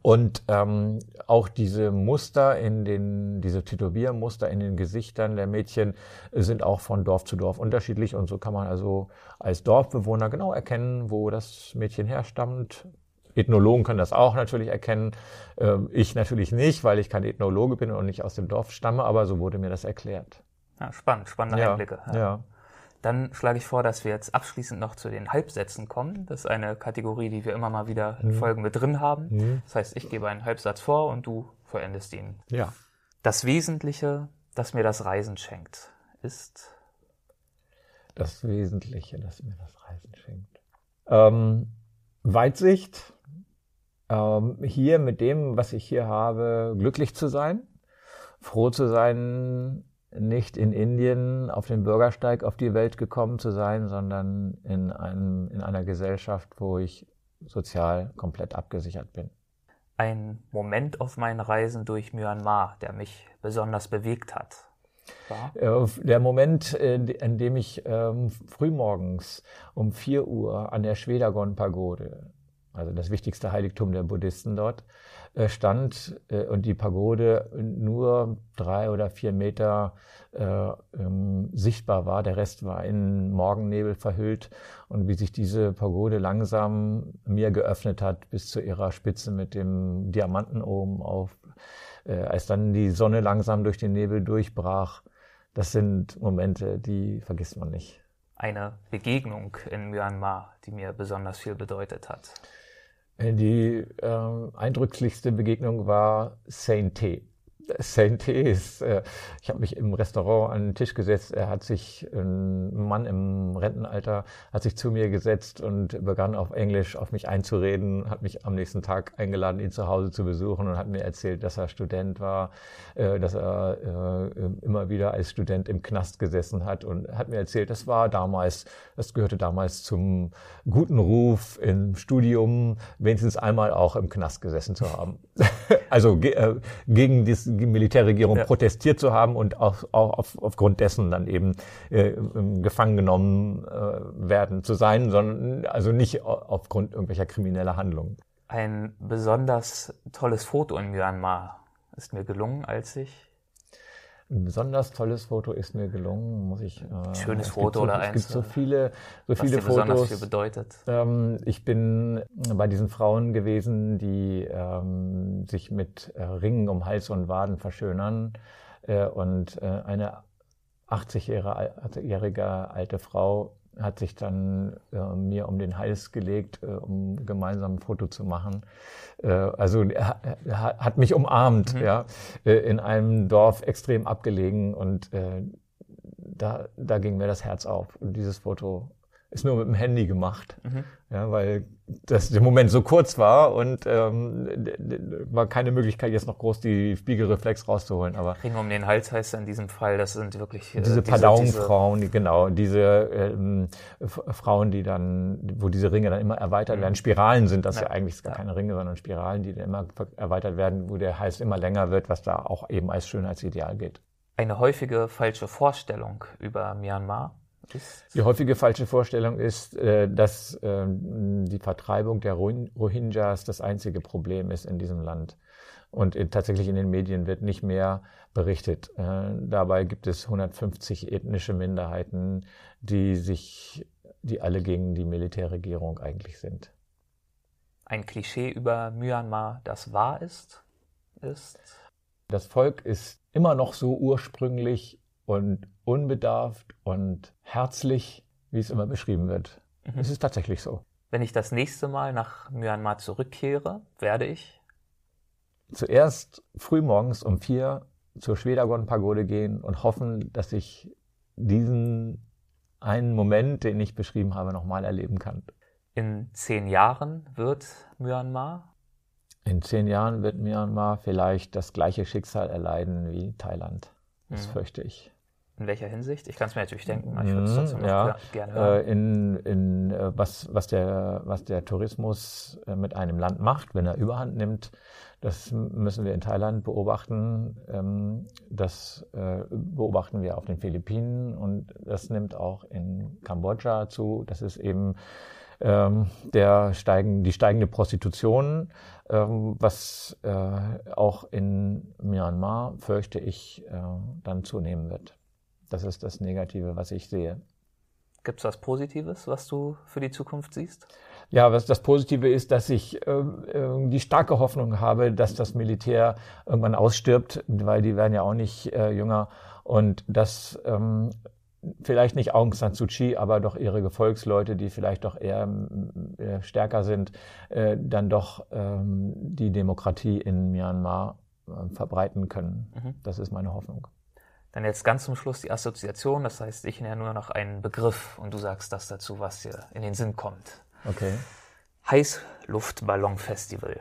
Und ähm, auch diese Muster in den, diese Tätowiermuster in den Gesichtern der Mädchen sind auch von Dorf zu Dorf unterschiedlich. Und so kann man also als Dorfbewohner genau erkennen, wo das Mädchen herstammt. Ethnologen können das auch natürlich erkennen. Ähm, ich natürlich nicht, weil ich kein Ethnologe bin und nicht aus dem Dorf stamme, aber so wurde mir das erklärt. Ja, spannend, spannende Ja, Einblicke. ja. Dann schlage ich vor, dass wir jetzt abschließend noch zu den Halbsätzen kommen. Das ist eine Kategorie, die wir immer mal wieder in Folgen mit drin haben. Mhm. Das heißt, ich gebe einen Halbsatz vor und du vollendest ihn. Ja. Das Wesentliche, das mir das Reisen schenkt, ist das Wesentliche, das mir das Reisen schenkt. Ähm, Weitsicht, ähm, hier mit dem, was ich hier habe, glücklich zu sein, froh zu sein, nicht in Indien auf dem Bürgersteig auf die Welt gekommen zu sein, sondern in, einem, in einer Gesellschaft, wo ich sozial komplett abgesichert bin. ein Moment auf meinen Reisen durch Myanmar, der mich besonders bewegt hat. War? Äh, Der Moment, äh, in dem ich ähm, frühmorgens um 4 Uhr an der Schwedagon-Pagode, also das wichtigste Heiligtum der Buddhisten dort, äh, stand äh, und die Pagode nur drei oder vier Meter äh, ähm, sichtbar war. Der Rest war in Morgennebel verhüllt und wie sich diese Pagode langsam mir geöffnet hat bis zu ihrer Spitze mit dem Diamanten oben auf, äh, als dann die Sonne langsam durch den Nebel durchbrach. Das sind Momente, die vergisst man nicht. Eine Begegnung in Myanmar, die mir besonders viel bedeutet hat. Die äh, eindrücklichste Begegnung war Saint T. Saint ist, äh, ich habe mich im Restaurant an den Tisch gesetzt. Er hat sich, ein Mann im Rentenalter, hat sich zu mir gesetzt und begann auf Englisch auf mich einzureden, hat mich am nächsten Tag eingeladen, ihn zu Hause zu besuchen und hat mir erzählt, dass er Student war, äh, dass er äh, immer wieder als Student im Knast gesessen hat und hat mir erzählt, das war damals, das gehörte damals zum guten Ruf im Studium, wenigstens einmal auch im Knast gesessen zu haben. also ge gegen die Militärregierung Ja. protestiert zu haben und auch, auch auf, aufgrund dessen dann eben äh, gefangen genommen äh, werden zu sein, sondern also nicht au- aufgrund irgendwelcher krimineller Handlungen. Ein besonders tolles Foto in Myanmar ist mir gelungen, als ich Ein besonders tolles Foto ist mir gelungen, muss ich. Äh, Schönes es Foto so, oder Es eins, gibt so viele, so was viele dir besonders Fotos. viel bedeutet. Ähm, ich bin bei diesen Frauen gewesen, die ähm, sich mit äh, Ringen um Hals und Waden verschönern. Äh, und äh, eine 80-jährige alte Frau hat sich dann äh, mir um den Hals gelegt, äh, um gemeinsam ein Foto zu machen. Äh, also er, er hat- mich umarmt, ja, äh, in einem Dorf extrem abgelegen und äh, da, da ging mir das Herz auf. Und dieses Foto ist nur mit dem Handy gemacht. Mhm. Ja, weil das der Moment so kurz war und ähm, war keine Möglichkeit, jetzt noch groß die Spiegelreflex rauszuholen. Aber Ring um den Hals heißt in diesem Fall, das sind wirklich äh, diese Pardon-Frauen, die, genau, diese ähm, Frauen, die dann, wo diese Ringe dann immer erweitert mhm. werden. Spiralen sind das ja, ja eigentlich gar ja. keine Ringe, sondern Spiralen, die dann immer erweitert werden, wo der Hals immer länger wird, was da auch eben als Schönheitsideal gilt. Eine häufige falsche Vorstellung über Myanmar die häufige falsche Vorstellung ist, äh, dass ähm, die Vertreibung der Rohingyas das einzige Problem ist in diesem Land. Und tatsächlich in den Medien wird nicht mehr berichtet. Äh, dabei gibt es 150 ethnische Minderheiten, die sich, die alle gegen die Militärregierung eigentlich sind. Ein Klischee über Myanmar, das wahr ist, ist? Das Volk ist immer noch so ursprünglich und unbedarft und herzlich, wie es immer beschrieben wird. Mhm. Es ist tatsächlich so. Wenn ich das nächste Mal nach Myanmar zurückkehre, werde ich zuerst frühmorgens um vier zur Schwedagon-Pagode gehen und hoffen, dass ich diesen einen Moment, den ich beschrieben habe, nochmal erleben kann. In zehn Jahren wird Myanmar? In zehn Jahren wird Myanmar vielleicht das gleiche Schicksal erleiden wie Thailand. Das mhm. fürchte ich. In welcher Hinsicht? Ich kann es mir natürlich denken, ich würde es trotzdem ja, gerne hören. Äh, in, in, äh, was, was, der, was der Tourismus äh, mit einem Land macht, wenn er Überhand nimmt, das müssen wir in Thailand beobachten. Ähm, das beobachten wir auf den Philippinen und das nimmt auch in Kambodscha zu. Das ist eben ähm, der steigen, die steigende Prostitution, ähm, was auch in Myanmar, fürchte ich, dann zunehmen wird. Das ist das Negative, was ich sehe. Gibt es was Positives, was du für die Zukunft siehst? Ja, was das Positive ist, dass ich äh, die starke Hoffnung habe, dass das Militär irgendwann ausstirbt, weil die werden ja auch nicht äh, jünger und dass ähm, vielleicht nicht Aung San Suu Kyi, aber doch ihre Gefolgsleute, die vielleicht doch eher äh, stärker sind, äh, dann doch ähm, die Demokratie in Myanmar äh, verbreiten können. Mhm. Das ist meine Hoffnung. Dann jetzt ganz zum Schluss die Assoziation, das heißt, ich nenne nur noch einen Begriff und du sagst das dazu, was dir in den Sinn kommt. Okay. Heißluftballonfestival.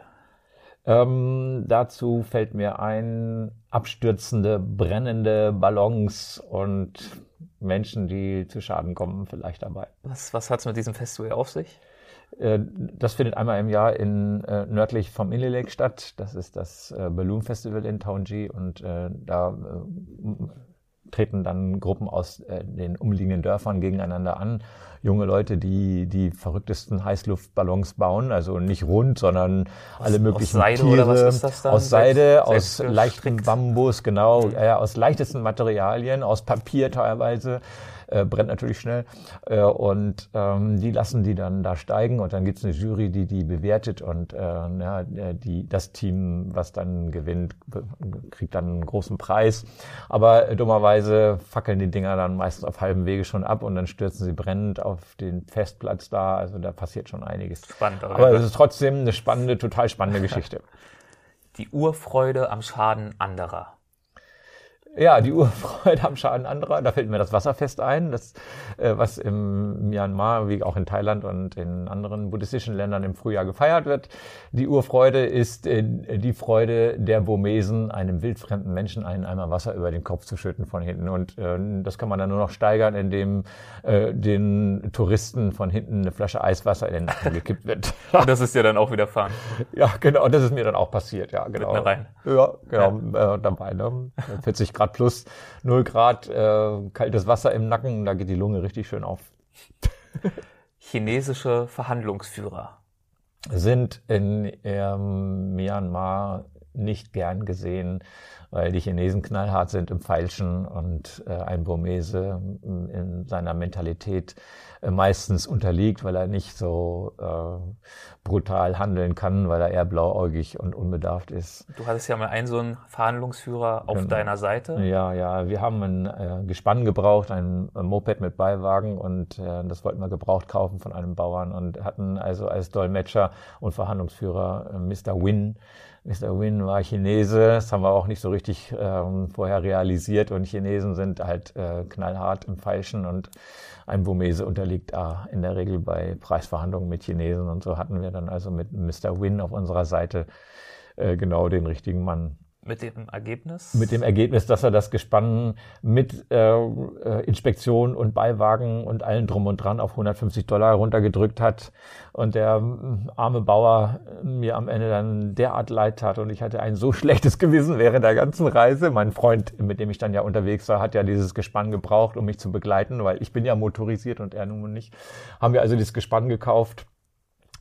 Ähm, dazu fällt mir ein, abstürzende, brennende Ballons und Menschen, die zu Schaden kommen, vielleicht dabei. Was, was hat es mit diesem Festival auf sich? Äh, das findet einmal im Jahr in, äh, nördlich vom Inle Lake statt. Das ist das äh, Balloon Festival in Taunji und äh, da äh, treten dann Gruppen aus äh, den umliegenden Dörfern gegeneinander an. Junge Leute, die die verrücktesten Heißluftballons bauen, also nicht rund, sondern aus, alle möglichen aus Seide Tiere. Oder was ist das dann? Aus Seide, aus leichten Bambus, genau, mhm. aus leichtesten Materialien, aus Papier teilweise äh, brennt natürlich schnell. Äh, und ähm, die lassen die dann da steigen und dann gibt's eine Jury, die die bewertet und äh, ja, äh, die, das Team, was dann gewinnt, kriegt dann einen großen Preis. Aber äh, dummerweise fackeln die Dinger dann meistens auf halbem Wege schon ab und dann stürzen sie brennend auf den Festplatz da. Also da passiert schon einiges. Spannend, oder? Aber es ist trotzdem eine spannende, total spannende Geschichte. Die Urfreude am Schaden anderer. Ja, die Urfreude am Schaden anderer. Da fällt mir das Wasserfest ein, das, äh, was im Myanmar wie auch in Thailand und in anderen buddhistischen Ländern im Frühjahr gefeiert wird. Die Urfreude ist äh, die Freude der Burmesen, einem wildfremden Menschen einen Eimer Wasser über den Kopf zu schütten von hinten. Und äh, das kann man dann nur noch steigern, indem äh, den Touristen von hinten eine Flasche Eiswasser in den Nacken gekippt wird. und das ist ja dann auch wieder fahren. Ja, genau. Das ist mir dann auch passiert. Ja, genau. rein. Ja, genau. Ja. Äh, dabei. Ne? 40 Grad Grad plus 0 Grad, äh, kaltes Wasser im Nacken, da geht die Lunge richtig schön auf. Chinesische Verhandlungsführer sind in ähm, Myanmar nicht gern gesehen, weil die Chinesen knallhart sind im Feilschen und äh, ein Burmese in seiner Mentalität meistens unterliegt, weil er nicht so äh, brutal handeln kann, weil er eher blauäugig und unbedarft ist. Du hattest ja mal einen so einen Verhandlungsführer auf genau. deiner Seite. Ja, ja, wir haben ein äh, Gespann gebraucht, ein, ein Moped mit Beiwagen und äh, das wollten wir gebraucht kaufen von einem Bauern und hatten also als Dolmetscher und Verhandlungsführer äh, Mr. Win. Mr. Win war Chinese, das haben wir auch nicht so richtig richtig ähm, vorher realisiert und Chinesen sind halt äh, knallhart im Feilschen und ein Burmese unterliegt ah, in der Regel bei Preisverhandlungen mit Chinesen und so hatten wir dann also mit Mr. Win auf unserer Seite äh, genau den richtigen Mann. Mit dem Ergebnis? Mit dem Ergebnis, dass er das Gespann mit äh, äh Inspektion und Beiwagen und allen drum und dran auf 150 Dollar runtergedrückt hat und der äh, arme Bauer mir am Ende dann derart leid tat und ich hatte ein so schlechtes Gewissen während der ganzen Reise. Mein Freund, mit dem ich dann ja unterwegs war, hat ja dieses Gespann gebraucht, um mich zu begleiten, weil ich bin ja motorisiert und er nun nicht. Haben wir also dieses Gespann gekauft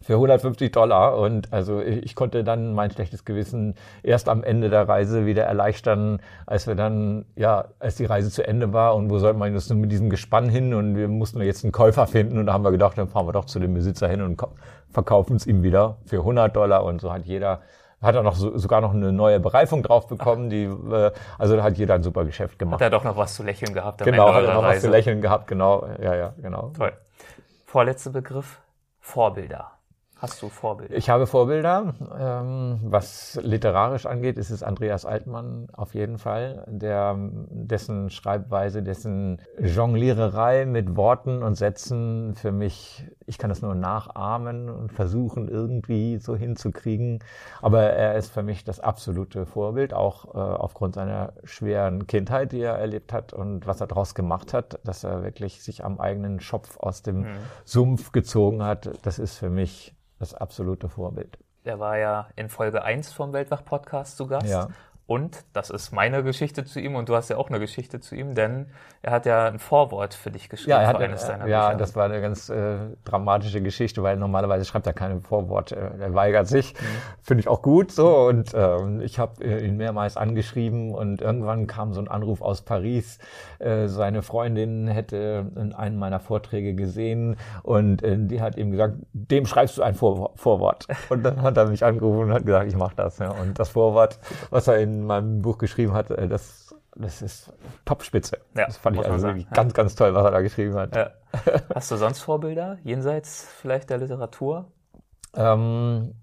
für 150 Dollar. Und also ich konnte dann mein schlechtes Gewissen erst am Ende der Reise wieder erleichtern, als wir dann, ja, als die Reise zu Ende war und wo soll man jetzt mit diesem Gespann hin und wir mussten jetzt einen Käufer finden und da haben wir gedacht, dann fahren wir doch zu dem Besitzer hin und verkaufen es ihm wieder für 100 Dollar und so hat jeder hat er noch so, sogar noch eine neue Bereifung drauf bekommen, die äh, also da hat jeder ein super Geschäft gemacht. Hat er doch noch was zu lächeln gehabt am Genau, Ende hat er noch Reise. was zu lächeln gehabt, genau. Ja, ja, genau. Toll. Vorletzter Begriff Vorbilder. Hast du Vorbilder? Ich habe Vorbilder. Ähm, was literarisch angeht, ist es Andreas Altmann auf jeden Fall, der dessen Schreibweise, dessen Jongliererei mit Worten und Sätzen für mich, ich kann das nur nachahmen und versuchen irgendwie so hinzukriegen. Aber er ist für mich das absolute Vorbild, auch äh, aufgrund seiner schweren Kindheit, die er erlebt hat und was er daraus gemacht hat, dass er wirklich sich am eigenen Schopf aus dem mhm. Sumpf gezogen hat. Das ist für mich das absolute Vorbild. Der war ja in Folge 1 vom Weltwach-Podcast zu Gast. Ja. Und das ist meine Geschichte zu ihm und du hast ja auch eine Geschichte zu ihm, denn er hat ja ein Vorwort für dich geschrieben ja, er hat, für eines deiner Ja, Bücher. das war eine ganz äh, dramatische Geschichte, weil normalerweise schreibt er keine Vorwort, äh, er weigert sich. Mhm. Finde ich auch gut so und äh, ich habe äh, ihn mehrmals angeschrieben und irgendwann kam so ein Anruf aus Paris. Äh, seine Freundin hätte in einem meiner Vorträge gesehen und äh, die hat ihm gesagt, dem schreibst du ein Vor Vorwort. Und dann hat er mich angerufen und hat gesagt, ich mache das. Ja. Und das Vorwort, was er in in meinem Buch geschrieben hat, äh, das, das ist Topspitze. Ja, das fand ich also ja. ganz, ganz toll, was er da geschrieben hat. Ja. Hast du sonst Vorbilder, jenseits vielleicht der Literatur? Ähm,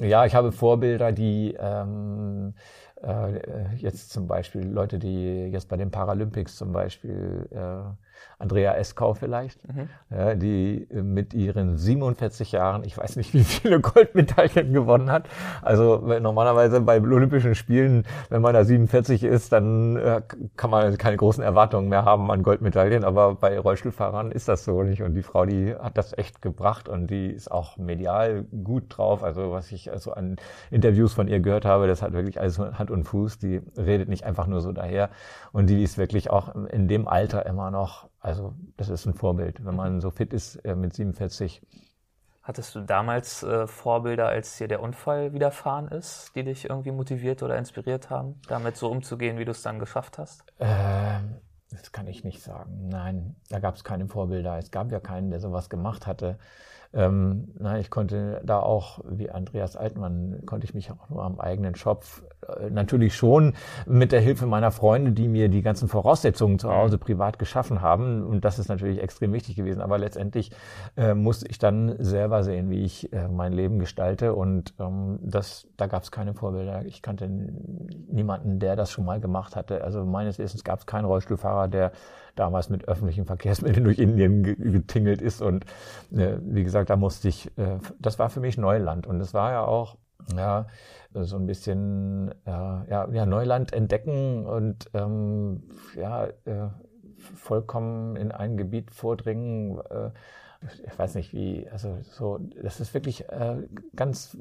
ja, ich habe Vorbilder, die ähm, äh, jetzt zum Beispiel Leute, die jetzt bei den Paralympics zum Beispiel äh, Andrea Eskau vielleicht, mhm. ja, die mit ihren 47 Jahren, ich weiß nicht, wie viele Goldmedaillen gewonnen hat. Also normalerweise bei Olympischen Spielen, wenn man da 47 ist, dann äh, kann man keine großen Erwartungen mehr haben an Goldmedaillen, aber bei Rollstuhlfahrern ist das so nicht. Und die Frau, die hat das echt gebracht und die ist auch medial gut drauf. Also was ich also an Interviews von ihr gehört habe, das hat wirklich alles Hand und Fuß. Die redet nicht einfach nur so daher. Und die ist wirklich auch in dem Alter immer noch also das ist ein Vorbild, wenn man so fit ist äh, mit 47. Hattest du damals äh, Vorbilder, als dir der Unfall widerfahren ist, die dich irgendwie motiviert oder inspiriert haben, damit so umzugehen, wie du es dann geschafft hast? Ähm, das kann ich nicht sagen. Nein, da gab es keine Vorbilder. Es gab ja keinen, der sowas gemacht hatte. Ähm, na, ich konnte da auch, wie Andreas Altmann, konnte ich mich auch nur am eigenen Schopf, äh, natürlich schon mit der Hilfe meiner Freunde, die mir die ganzen Voraussetzungen zu Hause privat geschaffen haben. Und das ist natürlich extrem wichtig gewesen. Aber letztendlich äh, musste ich dann selber sehen, wie ich äh, mein Leben gestalte. Und ähm, das, da gab es keine Vorbilder. Ich kannte niemanden, der das schon mal gemacht hatte. Also meines Wissens gab es keinen Rollstuhlfahrer, der damals mit öffentlichen Verkehrsmitteln durch Indien getingelt ist. Und äh, wie gesagt, da musste ich, äh, das war für mich Neuland. Und es war ja auch, ja, so ein bisschen äh, ja, ja, Neuland entdecken und ähm, ja, äh, vollkommen in ein Gebiet vordringen. Äh, ich weiß nicht wie, also so, das ist wirklich äh, ganz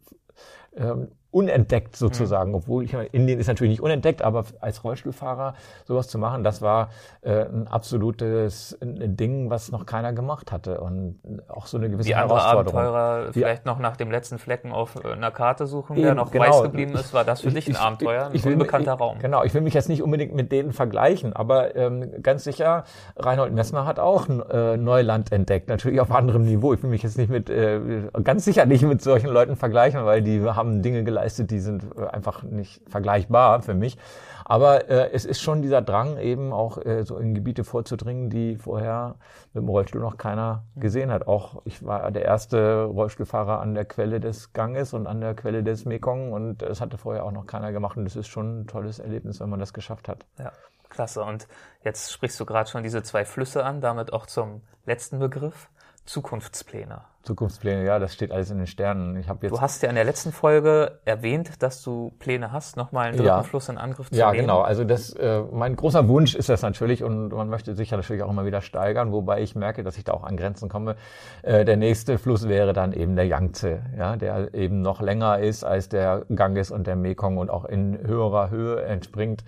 ähm, unentdeckt sozusagen, mhm. obwohl ich Indien ist natürlich nicht unentdeckt, aber als Rollstuhlfahrer sowas zu machen, das war äh, ein absolutes ein Ding, was noch keiner gemacht hatte und auch so eine gewisse Wie andere Abenteurer Wie, vielleicht noch nach dem letzten Flecken auf einer Karte suchen, der noch genau. weiß geblieben ist, war das für dich ein Abenteuer, ein ich, ich unbekannter will, Raum. Genau, ich will mich jetzt nicht unbedingt mit denen vergleichen, aber ähm, ganz sicher, Reinhold Messner hat auch äh, Neuland entdeckt, natürlich auf anderem Niveau. Ich will mich jetzt nicht mit, äh, ganz sicher nicht mit solchen Leuten vergleichen, weil weil die haben Dinge geleistet, die sind äh, einfach nicht vergleichbar für mich. Aber äh, es ist schon dieser Drang, eben auch äh, so in Gebiete vorzudringen, die vorher mit dem Rollstuhl noch keiner gesehen hat. Auch ich war der erste Rollstuhlfahrer an der Quelle des Ganges und an der Quelle des Mekong und es hatte vorher auch noch keiner gemacht. Und das ist schon ein tolles Erlebnis, wenn man das geschafft hat. Ja, klasse. Und jetzt sprichst du gerade schon diese zwei Flüsse an, damit auch zum letzten Begriff. Zukunftspläne. Zukunftspläne, ja, das steht alles in den Sternen. Ich habe jetzt. Du hast ja in der letzten Folge erwähnt, dass du Pläne hast, nochmal einen dritten Ja. Fluss in Angriff zu Ja, nehmen. genau. Also das, äh, mein großer Wunsch ist das natürlich und man möchte sich ja natürlich auch immer wieder steigern, wobei ich merke, dass ich da auch an Grenzen komme. Äh, der nächste Fluss wäre dann eben der Yangtze, ja, der eben noch länger ist als der Ganges und der Mekong und auch in höherer Höhe entspringt.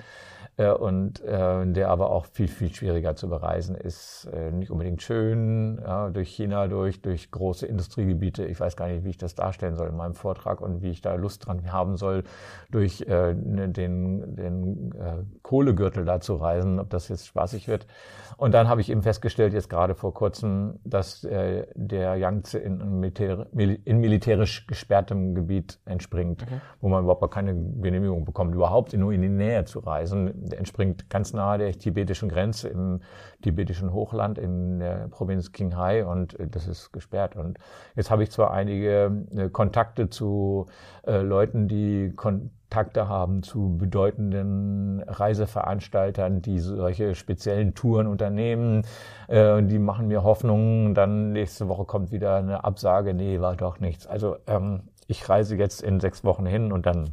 Äh, und äh, der aber auch viel, viel schwieriger zu bereisen ist. Äh, nicht unbedingt schön, ja, durch China durch, durch große Industriegebiete. Ich weiß gar nicht, wie ich das darstellen soll in meinem Vortrag und wie ich da Lust dran haben soll, durch äh, ne, den, den äh, Kohlegürtel da zu reisen, ob das jetzt spaßig wird. Und dann habe ich eben festgestellt, jetzt gerade vor kurzem, dass äh, der Yangtze in, in, militär, mil- in militärisch gesperrtem Gebiet entspringt, wo man überhaupt keine Genehmigung bekommt, überhaupt nur in die Nähe zu reisen. Entspringt ganz nahe der tibetischen Grenze im tibetischen Hochland in der Provinz Qinghai und äh, das ist gesperrt. Und jetzt habe ich zwar einige äh, Kontakte zu äh, Leuten, die Kontakte haben zu bedeutenden Reiseveranstaltern, die solche speziellen Touren unternehmen. Äh, die machen mir Hoffnung, dann nächste Woche kommt wieder eine Absage, nee, war doch nichts. Also ähm, ich reise jetzt in sechs Wochen hin und dann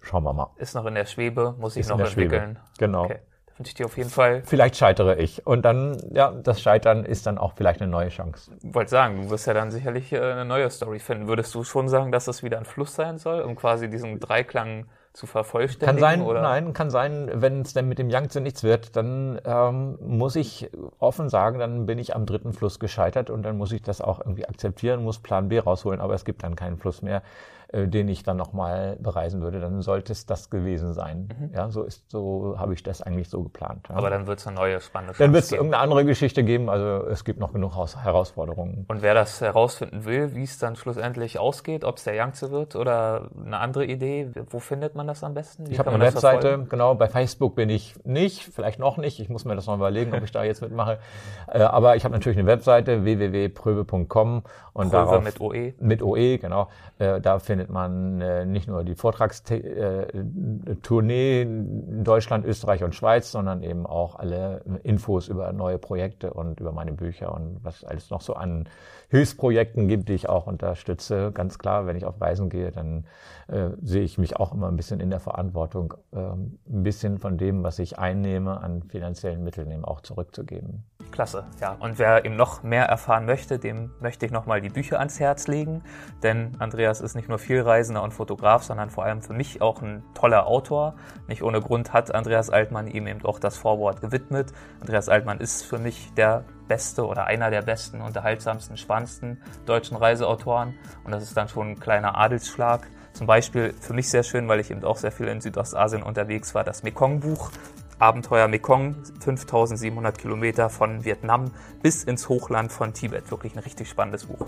schauen wir mal. Ist noch in der Schwebe, muss sich Ist noch der Schwebe. entwickeln. Genau. Okay. Da wünsche ich dir auf jeden Fall, Vielleicht scheitere ich. Und dann, ja, das Scheitern ist dann auch vielleicht eine neue Chance. wollte sagen, du wirst ja dann sicherlich äh, eine neue Story finden. Würdest du schon sagen, dass das wieder ein Fluss sein soll, um quasi diesen Dreiklang zu vervollständigen? Kann sein, oder? nein, kann sein, wenn es denn mit dem Yangtze nichts wird, dann ähm, muss ich offen sagen, dann bin ich am dritten Fluss gescheitert und dann muss ich das auch irgendwie akzeptieren, muss Plan B rausholen, aber es gibt dann keinen Fluss mehr, äh, den ich dann nochmal bereisen würde. Dann sollte es das gewesen sein. Ja, so ist, so habe ich das eigentlich so geplant. Ja. Mhm. Aber dann wird es eine neue spannende dann Chance wird es irgendeine andere Geschichte geben, also es gibt noch genug Haus Herausforderungen. Und wer das herausfinden will, wie es dann schlussendlich ausgeht, ob es der Yangtze wird oder eine andere Idee, wo findet man das am besten? Wie Ich habe eine Webseite, verfolgen? genau, bei Facebook bin ich nicht, vielleicht noch nicht, ich muss mir das noch überlegen, ob ich da jetzt mitmache. Äh, aber ich habe natürlich eine Webseite, www.pröve.com und Pröve darauf mit OE. mit OE, genau. Äh, da findet man äh, nicht nur die Vortragstournee in Deutschland, Österreich und Schweiz, sondern eben auch alle Infos über neue Projekte und über meine Bücher und was alles noch so an Hilfsprojekten gibt, die ich auch unterstütze. Ganz klar, wenn ich auf Reisen gehe, dann äh, sehe ich mich auch immer ein bisschen in der Verantwortung, ähm, ein bisschen von dem, was ich einnehme, an finanziellen Mitteln eben auch zurückzugeben. Klasse, ja. Und wer eben noch mehr erfahren möchte, dem möchte ich nochmal die Bücher ans Herz legen. Denn Andreas ist nicht nur Vielreisender und Fotograf, sondern vor allem für mich auch ein toller Autor. Nicht ohne Grund hat Andreas Altmann ihm eben auch das Vorwort gewidmet. Andreas Altmann ist für mich der beste oder einer der besten, unterhaltsamsten, spannendsten deutschen Reiseautoren. Und das ist dann schon ein kleiner Adelsschlag. Zum Beispiel für mich sehr schön, weil ich eben auch sehr viel in Südostasien unterwegs war, das Mekong-Buch. Abenteuer Mekong, 5700 Kilometer von Vietnam bis ins Hochland von Tibet. Wirklich ein richtig spannendes Buch.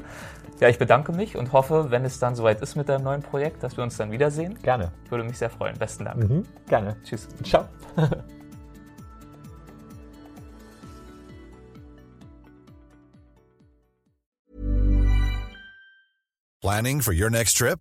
Ja, ich bedanke mich und hoffe, wenn es dann soweit ist mit deinem neuen Projekt, dass wir uns dann wiedersehen. Gerne. Würde mich sehr freuen. Besten Dank. Mhm. Gerne. Tschüss. Ciao. Planning for your next trip?